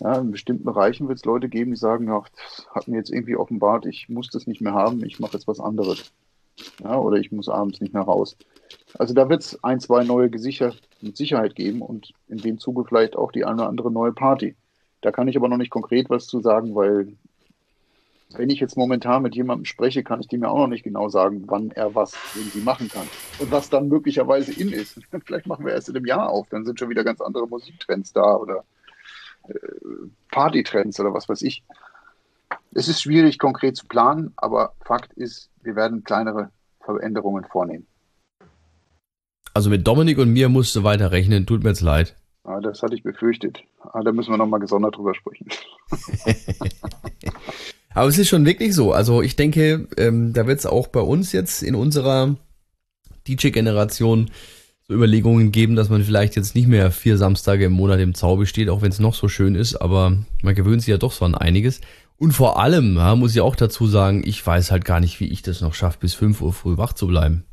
Ja, in bestimmten Bereichen wird es Leute geben, die sagen, ach, das hat mir jetzt irgendwie offenbart, ich muss das nicht mehr haben, ich mache jetzt was anderes. Ja, oder ich muss abends nicht mehr raus. Also da wird es ein, zwei neue Gesichter mit Sicherheit geben und in dem Zuge vielleicht auch die eine oder andere neue Party. Da kann ich aber noch nicht konkret was zu sagen, weil wenn ich jetzt momentan mit jemandem spreche, kann ich dem ja auch noch nicht genau sagen, wann er was irgendwie machen kann. Und was dann möglicherweise in ist. Vielleicht machen wir erst in einem Jahr auf, dann sind schon wieder ganz andere Musiktrends da oder äh, Partytrends oder was weiß ich. Es ist schwierig, konkret zu planen, aber Fakt ist, wir werden kleinere Veränderungen vornehmen. Also mit Dominik und mir musst du weiter rechnen, tut mir jetzt leid. Ah, das hatte ich befürchtet. Ah, da müssen wir nochmal gesondert drüber sprechen. Aber es ist schon wirklich so. Also ich denke, ähm, da wird es auch bei uns jetzt in unserer DJ-Generation so Überlegungen geben, dass man vielleicht jetzt nicht mehr vier Samstage im Monat im Zauber steht, auch wenn es noch so schön ist, aber man gewöhnt sich ja doch so an einiges. Und vor allem, ja, muss ich auch dazu sagen, ich weiß halt gar nicht, wie ich das noch schaffe, bis 5 Uhr früh wach zu bleiben.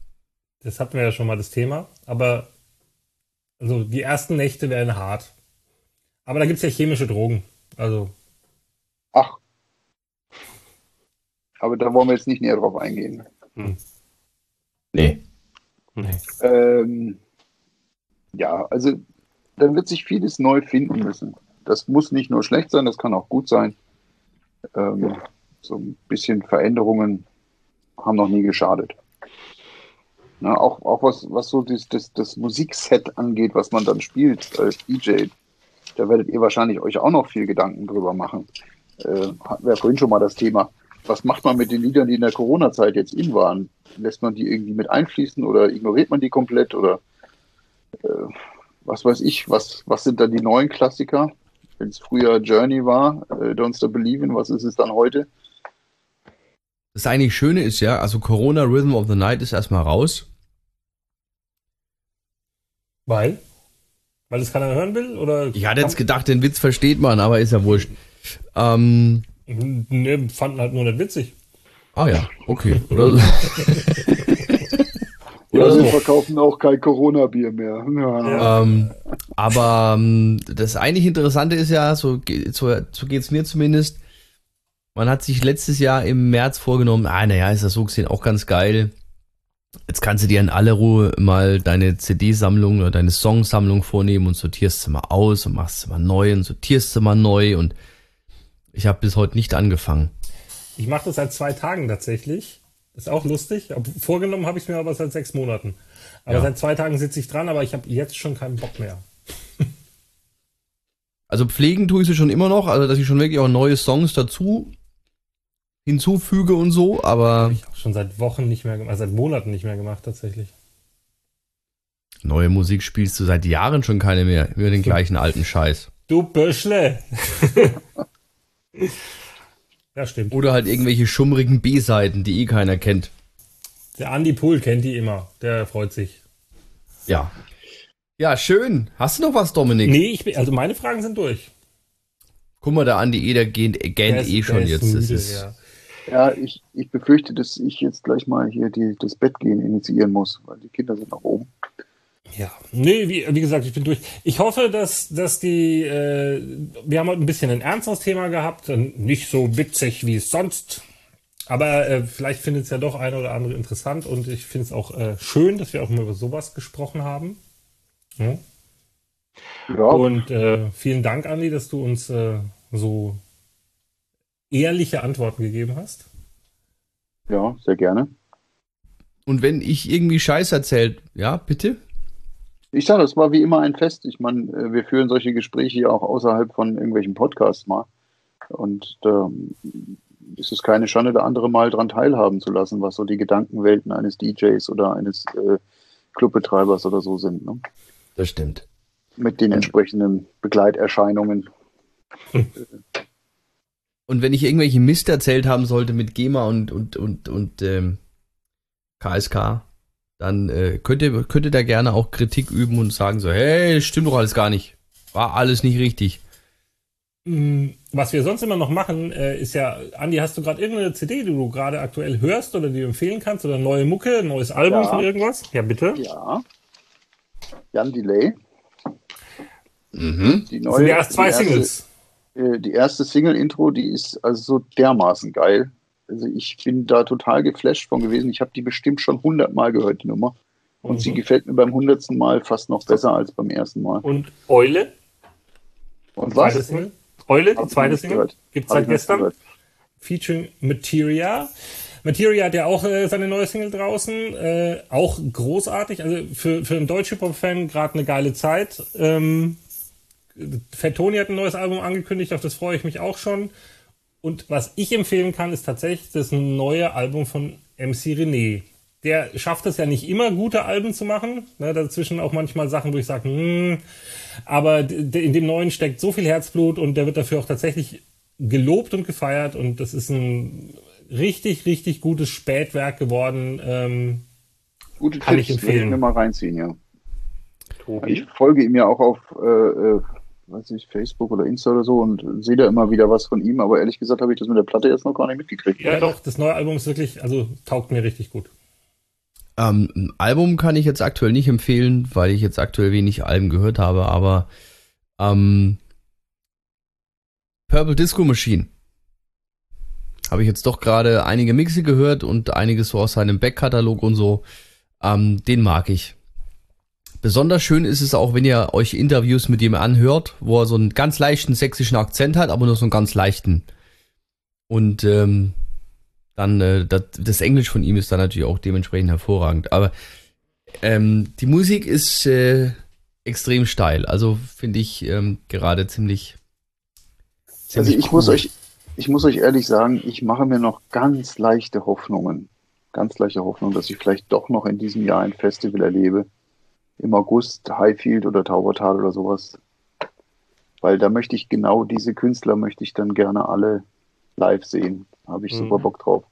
Das hatten wir ja schon mal das Thema, aber also die ersten Nächte werden hart. Aber da gibt es ja chemische Drogen. Also. Ach. Aber da wollen wir jetzt nicht näher drauf eingehen. Hm. Nee. nee. Ähm, ja, also dann wird sich vieles neu finden müssen. Das muss nicht nur schlecht sein, das kann auch gut sein. Ähm, so ein bisschen Veränderungen haben noch nie geschadet. Na, auch, auch was, was so das, das, das Musikset angeht, was man dann spielt als DJ, da werdet ihr wahrscheinlich euch auch noch viel Gedanken drüber machen. Äh, hatten wir ja vorhin schon mal das Thema. Was macht man mit den Liedern, die in der Corona-Zeit jetzt in waren? Lässt man die irgendwie mit einfließen oder ignoriert man die komplett oder äh, was weiß ich, was, was sind dann die neuen Klassiker? Wenn es früher Journey war, äh, Don't Stop Believing, was ist es dann heute? Das eigentlich Schöne ist ja, also Corona Rhythm of the Night ist erstmal raus. Weil? Weil es keiner hören will? Oder ich hatte jetzt gedacht, den Witz versteht man, aber ist ja wurscht. Ähm, ne, fanden halt nur nicht witzig. Ah ja, okay. Oder, Oder so. verkaufen auch kein Corona-Bier mehr. Ja. Ähm, aber ähm, das eigentlich Interessante ist ja, so, so, so geht es mir zumindest, man hat sich letztes Jahr im März vorgenommen, ah naja, ist das so gesehen auch ganz geil, Jetzt kannst du dir in aller Ruhe mal deine CD-Sammlung oder deine Songsammlung vornehmen und sortierst sie mal aus und machst sie mal neu und sortierst sie mal neu und ich habe bis heute nicht angefangen. Ich mache das seit zwei Tagen tatsächlich. Ist auch lustig. Vorgenommen habe ich mir aber seit sechs Monaten. Aber ja. seit zwei Tagen sitze ich dran, aber ich habe jetzt schon keinen Bock mehr. also pflegen tue ich sie schon immer noch, also dass ich schon wirklich auch neue Songs dazu hinzufüge und so, aber. Habe ich auch schon seit Wochen nicht mehr gemacht, also seit Monaten nicht mehr gemacht, tatsächlich. Neue Musik spielst du seit Jahren schon keine mehr, über den gleichen alten Scheiß. Du Böschle! ja, stimmt. Oder halt irgendwelche schummrigen B-Seiten, die eh keiner kennt. Der Andy Pool kennt die immer, der freut sich. Ja. Ja, schön. Hast du noch was, Dominik? Nee, ich bin, also meine Fragen sind durch. Guck mal, der Andi E, der gähnt, gähnt eh schon jetzt. Müde, das ist, ja. Ja, ich, ich befürchte, dass ich jetzt gleich mal hier die, das Bett gehen initiieren muss, weil die Kinder sind noch oben. Ja, nee, wie, wie gesagt, ich bin durch. Ich hoffe, dass, dass die, äh, wir haben heute ein bisschen ein ernstes Thema gehabt, nicht so witzig wie sonst, aber äh, vielleicht findet es ja doch eine oder andere interessant und ich finde es auch äh, schön, dass wir auch mal über sowas gesprochen haben. Ja. ja. Und äh, vielen Dank, Andi, dass du uns äh, so ehrliche Antworten gegeben hast. Ja, sehr gerne. Und wenn ich irgendwie Scheiß erzählt, ja, bitte? Ich sage, es war wie immer ein Fest. Ich meine, äh, wir führen solche Gespräche ja auch außerhalb von irgendwelchen Podcasts mal. Und da ist es keine Schande, da andere mal dran teilhaben zu lassen, was so die Gedankenwelten eines DJs oder eines äh, Clubbetreibers oder so sind. Ne? Das stimmt. Mit den entsprechenden Begleiterscheinungen. Und wenn ich irgendwelche Mist erzählt haben sollte mit GEMA und, und, und, und ähm, KSK, dann äh, könnt, ihr, könnt ihr da gerne auch Kritik üben und sagen so, hey, stimmt doch alles gar nicht. War alles nicht richtig. Mm, was wir sonst immer noch machen, äh, ist ja, Andi, hast du gerade irgendeine CD, die du gerade aktuell hörst oder die du empfehlen kannst oder neue Mucke, ein neues Album Ja. von irgendwas? Ja, bitte. Ja. Jan Delay. Mhm. Die Das sind ja erst zwei die erste- Singles. äh, die erste Single-Intro, die ist also so dermaßen geil. Also ich bin da total geflasht von gewesen. Ich habe die bestimmt schon hundertmal gehört, die Nummer. Und Mhm. sie gefällt mir beim hundertsten Mal fast noch besser als beim ersten Mal. Und Eule, Und zweite was? Single. Eule, die zweite Single. Gibt's Hab seit gestern. gehört. Featuring Materia. Materia hat ja auch äh, seine neue Single draußen. Äh, auch großartig. Also für, für einen Deutsch-Hip-Hop-Fan gerade eine geile Zeit. Ähm, Fat Tony hat ein neues Album angekündigt, auf das freue ich mich auch schon. Und was ich empfehlen kann, ist tatsächlich das neue Album von MC René. Der schafft es ja nicht immer, gute Alben zu machen. Ne, dazwischen auch manchmal Sachen, wo ich sage, hm, aber in dem neuen steckt so viel Herzblut und der wird dafür auch tatsächlich gelobt und gefeiert und das ist ein richtig, richtig gutes Spätwerk geworden. Ähm, Gute Kann ich Tipps, empfehlen. will ich mir mal reinziehen, ja. Tobi. Ich folge ihm ja auch auf äh, äh, weiß ich, Facebook oder Insta oder so und sehe da immer wieder was von ihm, aber ehrlich gesagt habe ich das mit der Platte jetzt noch gar nicht mitgekriegt. Ja, doch, das neue Album ist wirklich, also taugt mir richtig gut. Ähm, ein Album kann ich jetzt aktuell nicht empfehlen, weil ich jetzt aktuell wenig Alben gehört habe, aber ähm, Purple Disco Machine habe ich jetzt doch gerade einige Mixe gehört und einiges so aus seinem Backkatalog und so. Ähm, den mag ich. Besonders schön ist es auch, wenn ihr euch Interviews mit ihm anhört, wo er so einen ganz leichten sächsischen Akzent hat, aber nur so einen ganz leichten. Und ähm, dann äh, das, das Englisch von ihm ist dann natürlich auch dementsprechend hervorragend. Aber ähm, die Musik ist äh, extrem steil. Also finde ich ähm, gerade ziemlich. Also ziemlich ich muss cool. euch, ich muss euch ehrlich sagen, ich mache mir noch ganz leichte Hoffnungen, ganz leichte Hoffnung, dass ich vielleicht doch noch in diesem Jahr ein Festival erlebe. Im August, Highfield oder Taubertal oder sowas. Weil da möchte ich genau diese Künstler möchte ich dann gerne alle live sehen. Habe ich Mhm. super Bock drauf.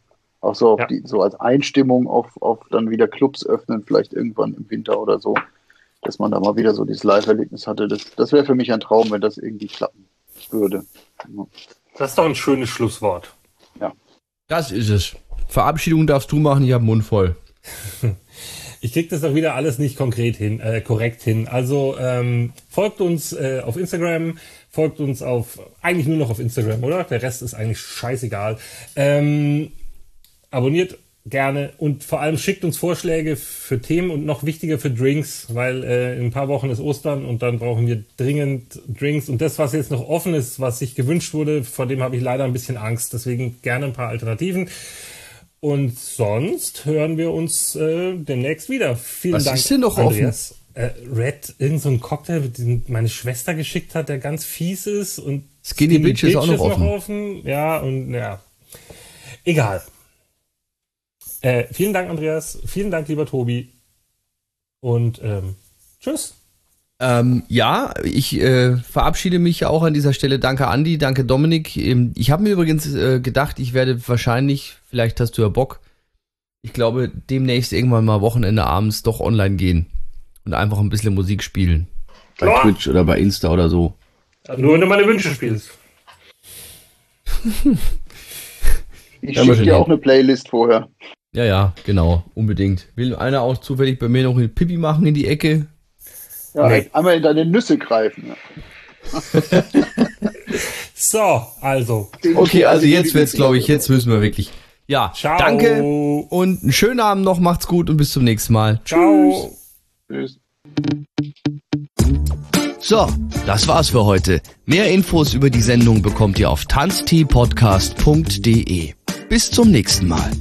Auch so auf Ja. die, so als Einstimmung auf, auf dann wieder Clubs öffnen, vielleicht irgendwann im Winter oder so. Dass man da mal wieder so dieses Live-Erlebnis hatte. Das, das wäre für mich ein Traum, wenn das irgendwie klappen würde. Ja. Das ist doch ein schönes Schlusswort. Das ist es. Verabschiedung darfst du machen, ich habe Mund voll. Ich krieg das doch wieder alles nicht konkret hin, äh, korrekt hin. Also ähm, folgt uns äh, auf Instagram, folgt uns auf eigentlich nur noch auf Instagram, oder? Der Rest ist eigentlich scheißegal. Ähm, abonniert gerne und vor allem schickt uns Vorschläge für Themen und noch wichtiger für Drinks, weil äh, in ein paar Wochen ist Ostern und dann brauchen wir dringend Drinks. Und das, was jetzt noch offen ist, was sich gewünscht wurde, vor dem habe ich leider ein bisschen Angst. Deswegen gerne ein paar Alternativen. Und sonst hören wir uns äh, demnächst wieder. Vielen Was Dank, ist denn noch Andreas. Äh, Red, irgend so ein Cocktail, den meine Schwester geschickt hat, der ganz fies ist und Skinny Bitch ist auch noch offen. offen. Ja, und ja. Egal. Äh, vielen Dank, Andreas. Vielen Dank, lieber Tobi. Und ähm, tschüss. Ähm, ja, ich äh, verabschiede mich auch an dieser Stelle. Danke Andi, danke Dominik. Ähm, ich habe mir übrigens äh, gedacht, ich werde wahrscheinlich, vielleicht hast du ja Bock, ich glaube demnächst irgendwann mal Wochenende abends doch online gehen und einfach ein bisschen Musik spielen. Bei Klar. Twitch oder bei Insta oder so. Nur wenn du meine Wünsche spielst. Ich Ja, schicke dir auch eine Playlist vorher. Ja, ja, genau, unbedingt. Will einer auch zufällig bei mir noch eine Pipi machen in die Ecke? Ja, Nee. Einmal in deine Nüsse greifen. So, also. Okay, also jetzt wird's, glaube ich, jetzt müssen wir wirklich. Ja, Ciao. danke und einen schönen Abend noch, macht's gut und bis zum nächsten Mal. Ciao. Tschüss. So, das war's für heute. Mehr Infos über die Sendung bekommt ihr auf tanzteepodcast.de. Bis zum nächsten Mal.